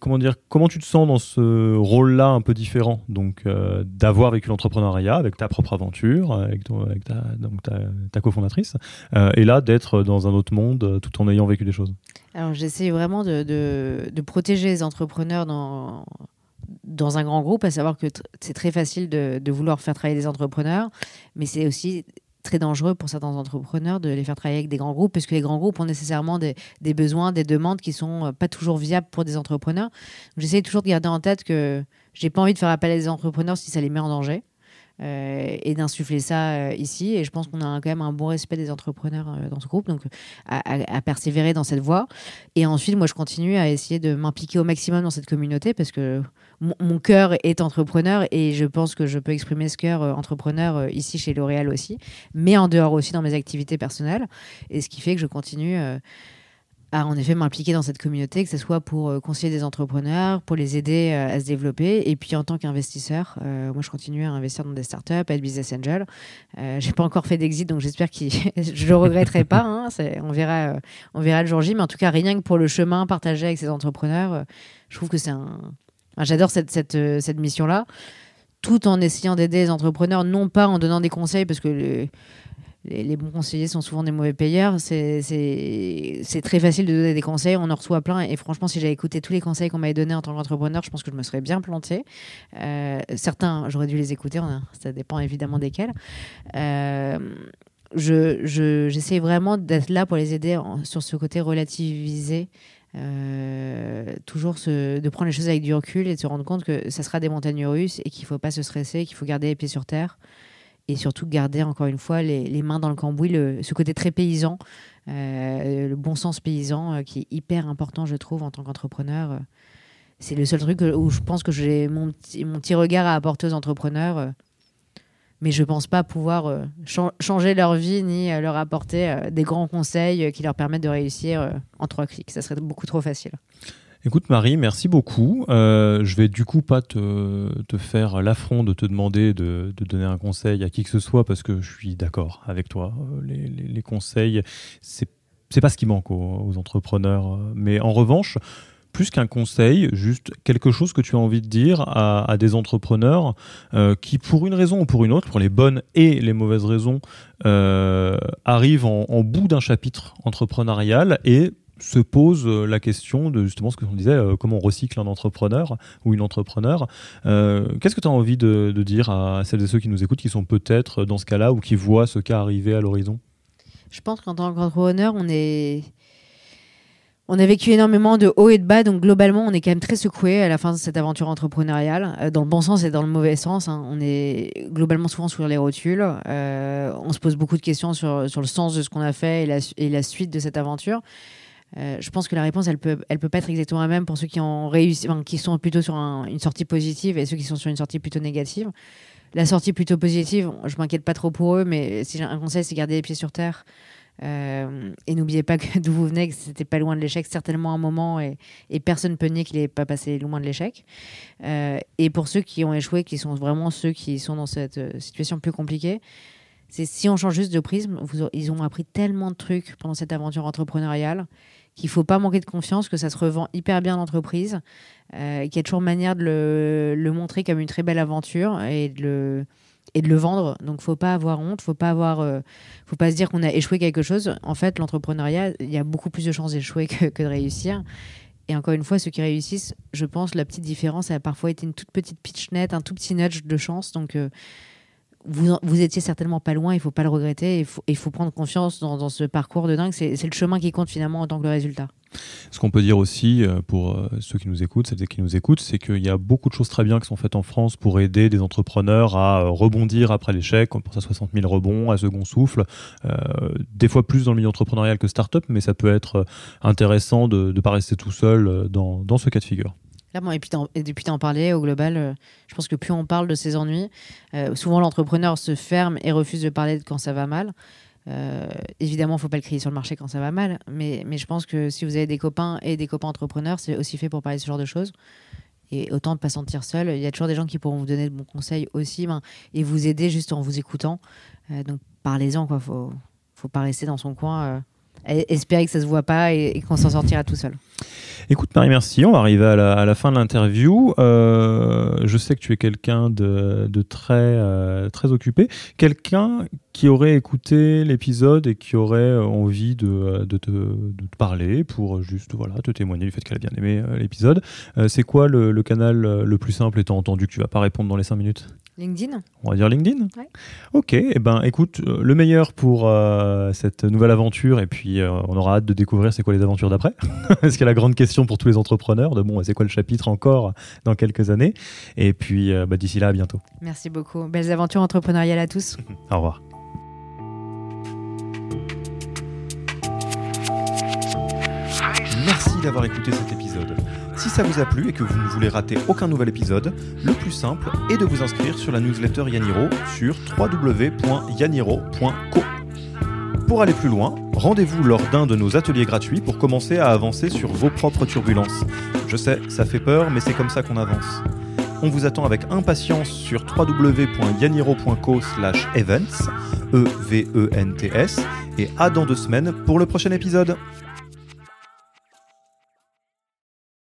comment dire, comment tu te sens dans ce rôle-là un peu différent Donc, euh, d'avoir vécu l'entrepreneuriat avec ta propre aventure, avec, ta, donc ta, cofondatrice, euh, et là d'être dans un autre monde euh, tout en ayant vécu des choses? Alors, j'essaie vraiment de, protéger les entrepreneurs dans un grand groupe, à savoir que c'est très facile de, vouloir faire travailler des entrepreneurs, mais c'est aussi très dangereux pour certains entrepreneurs de les faire travailler avec des grands groupes, parce que les grands groupes ont nécessairement des, besoins, des demandes qui sont euh, pas toujours viables pour des entrepreneurs. J'essaie toujours de garder en tête que j'ai pas envie de faire appel à des entrepreneurs si ça les met en danger. Euh, et d'insuffler ça euh, ici. Et je pense qu'on a quand même un bon respect des entrepreneurs dans ce groupe, donc à, persévérer dans cette voie. Et ensuite, moi, je continue à essayer de m'impliquer au maximum dans cette communauté parce que mon, cœur est entrepreneur et je pense que je peux exprimer ce cœur euh, entrepreneur euh, ici chez L'Oréal aussi, mais en dehors aussi dans mes activités personnelles. Et ce qui fait que je continue euh, à en effet m'impliquer dans cette communauté, que ce soit pour conseiller des entrepreneurs, pour les aider à se développer. Et puis en tant qu'investisseur, moi je continue à investir dans des startups, à être business angel. Euh, j'ai pas encore fait d'exit, donc j'espère que je le regretterai pas. Hein. on, verra, on verra le jour J. Mais en tout cas, rien que pour le chemin partagé avec ces entrepreneurs, je trouve que c'est un, J'adore cette, cette, euh, cette mission-là. tout en essayant d'aider les entrepreneurs, non pas en donnant des conseils, parce que les, bons conseillers sont souvent des mauvais payeurs. C'est très facile de donner des conseils, on en reçoit plein. Et franchement, si j'avais écouté tous les conseils qu'on m'avait donnés en tant qu'entrepreneur, je pense que je me serais bien planté. Euh, certains, j'aurais dû les écouter, ça dépend évidemment desquels. Euh, j'essaie vraiment d'être là pour les aider sur ce côté relativisé euh, toujours de prendre les choses avec du recul et de se rendre compte que ça sera des montagnes russes et qu'il ne faut pas se stresser, qu'il faut garder les pieds sur terre et surtout garder encore une fois les, mains dans le cambouis, ce côté très paysan, euh, le bon sens paysan euh, qui est hyper important je trouve en tant qu'entrepreneur. C'est le seul truc où je pense que j'ai mon, petit regard à apporter aux entrepreneurs mais je ne pense pas pouvoir euh, changer leur vie ni euh, leur apporter euh, des grands conseils qui leur permettent de réussir en trois clics. Ça serait beaucoup trop facile. Écoute Marie, merci beaucoup. je vais du coup pas te, faire l'affront de te demander de, donner un conseil à qui que ce soit parce que je suis d'accord avec toi. Les, les, conseils, c'est c'est pas ce qui manque aux, entrepreneurs. Mais en revanche, plus qu'un conseil, juste quelque chose que tu as envie de dire à, des entrepreneurs euh, qui, pour une raison ou pour une autre, pour les bonnes et les mauvaises raisons, euh, arrivent en, bout d'un chapitre entrepreneurial et se posent la question de justement ce que on disait, euh, comment on recycle un entrepreneur ou une entrepreneur. Qu'est-ce que tu as envie de, dire à celles et ceux qui nous écoutent, qui sont peut-être dans ce cas-là ou qui voient ce cas arriver à l'horizon? Je pense qu'en tant qu'entrepreneur, on est on a vécu énormément de hauts et de bas, donc globalement, on est quand même très secoué à la fin de cette aventure entrepreneuriale, euh, dans le bon sens et dans le mauvais sens. Hein. On est globalement souvent sur les rotules. Euh, on se pose beaucoup de questions sur, sur le sens de ce qu'on a fait et la, et la, suite de cette aventure. Euh, je pense que la réponse, elle peut, elle peut pas être exactement la même pour ceux qui ont réussi, qui sont plutôt sur une sortie positive et ceux qui sont sur une sortie plutôt négative. La sortie plutôt positive, je m'inquiète pas trop pour eux, mais si j'ai un conseil, c'est garder les pieds sur terre. Euh, et n'oubliez pas d'où vous venez, que c'était pas loin de l'échec, certainement un moment, et, et personne peut nier qu'il n'est pas passé loin de l'échec. Euh, et pour ceux qui ont échoué, qui sont vraiment ceux qui sont dans cette situation plus compliquée, c'est si on change juste de prisme, ils ont appris tellement de trucs pendant cette aventure entrepreneuriale qu'il faut pas manquer de confiance, que ça se revend hyper bien l'entreprise, qu'il y a toujours manière de le, le, montrer comme une très belle aventure et de le et de le vendre. Donc, faut pas avoir honte, faut pas avoir, euh, faut pas se dire qu'on a échoué quelque chose. En fait, l'entrepreneuriat, il y a beaucoup plus de chances d'échouer que, de réussir. Et encore une fois, ceux qui réussissent, je pense, la petite différence a parfois été une toute petite pitch net, un tout petit nudge de chance. Donc, euh, vous, vous étiez certainement pas loin, il faut pas le regretter, il faut, il faut prendre confiance dans, ce parcours de dingue. C'est le chemin qui compte finalement en tant que le résultat. Ce qu'on peut dire aussi euh, pour euh, ceux qui nous écoutent, celles qui nous écoutent, c'est qu'il y a beaucoup de choses très bien qui sont faites en France pour aider des entrepreneurs à euh, rebondir après l'échec. On pense à 60 000 rebonds, à second souffle, des fois plus dans le milieu entrepreneurial que start-up, mais ça peut être intéressant de ne pas rester tout seul dans ce cas de figure. Et puis, depuis t'en parler au global, je pense que plus on parle de ses ennuis, souvent l'entrepreneur se ferme et refuse de parler de quand ça va mal. Euh, évidemment, il ne faut pas le crier sur le marché quand ça va mal, mais, je pense que si vous avez des copains et des copains entrepreneurs, c'est aussi fait pour parler de ce genre de choses. Et autant ne pas sentir seul. Il y a toujours des gens qui pourront vous donner de bons conseils aussi ben, et vous aider juste en vous écoutant. Euh, donc parlez-en, il faut, faut pas rester dans son coin. Euh, espérer que ça se voit pas et, qu'on s'en sortira tout seul. Écoute Marie, merci. On va arriver à la, fin de l'interview. Euh, je sais que tu es quelqu'un de, très, euh, très occupé. Quelqu'un qui aurait écouté l'épisode et qui aurait envie de, te, parler pour juste voilà, te témoigner du fait qu'elle a bien aimé euh, l'épisode. c'est quoi le, canal le plus simple étant entendu que tu vas pas répondre dans les 5 minutes? LinkedIn On va dire LinkedIn Ok, et eh ben écoute, euh, le meilleur pour euh, cette nouvelle aventure, et puis euh, on aura hâte de découvrir c'est quoi les aventures d'après. Parce qu'il y a la grande question pour tous les entrepreneurs de bon, c'est quoi le chapitre encore dans quelques années? Et puis bah, d'ici là, à bientôt. Merci beaucoup. Belles aventures entrepreneuriales à tous. Au revoir. Merci d'avoir écouté cet épisode. Si ça vous a plu et que vous ne voulez rater aucun nouvel épisode, le plus simple est de vous inscrire sur la newsletter Yaniro sur www.yaniro.co. Pour aller plus loin, rendez-vous lors d'un de nos ateliers gratuits pour commencer à avancer sur vos propres turbulences. Je sais, ça fait peur, mais c'est comme ça qu'on avance. On vous attend avec impatience sur www.yaniro.co/events, E-V-E-N-T-S, et à dans deux semaines pour le prochain épisode.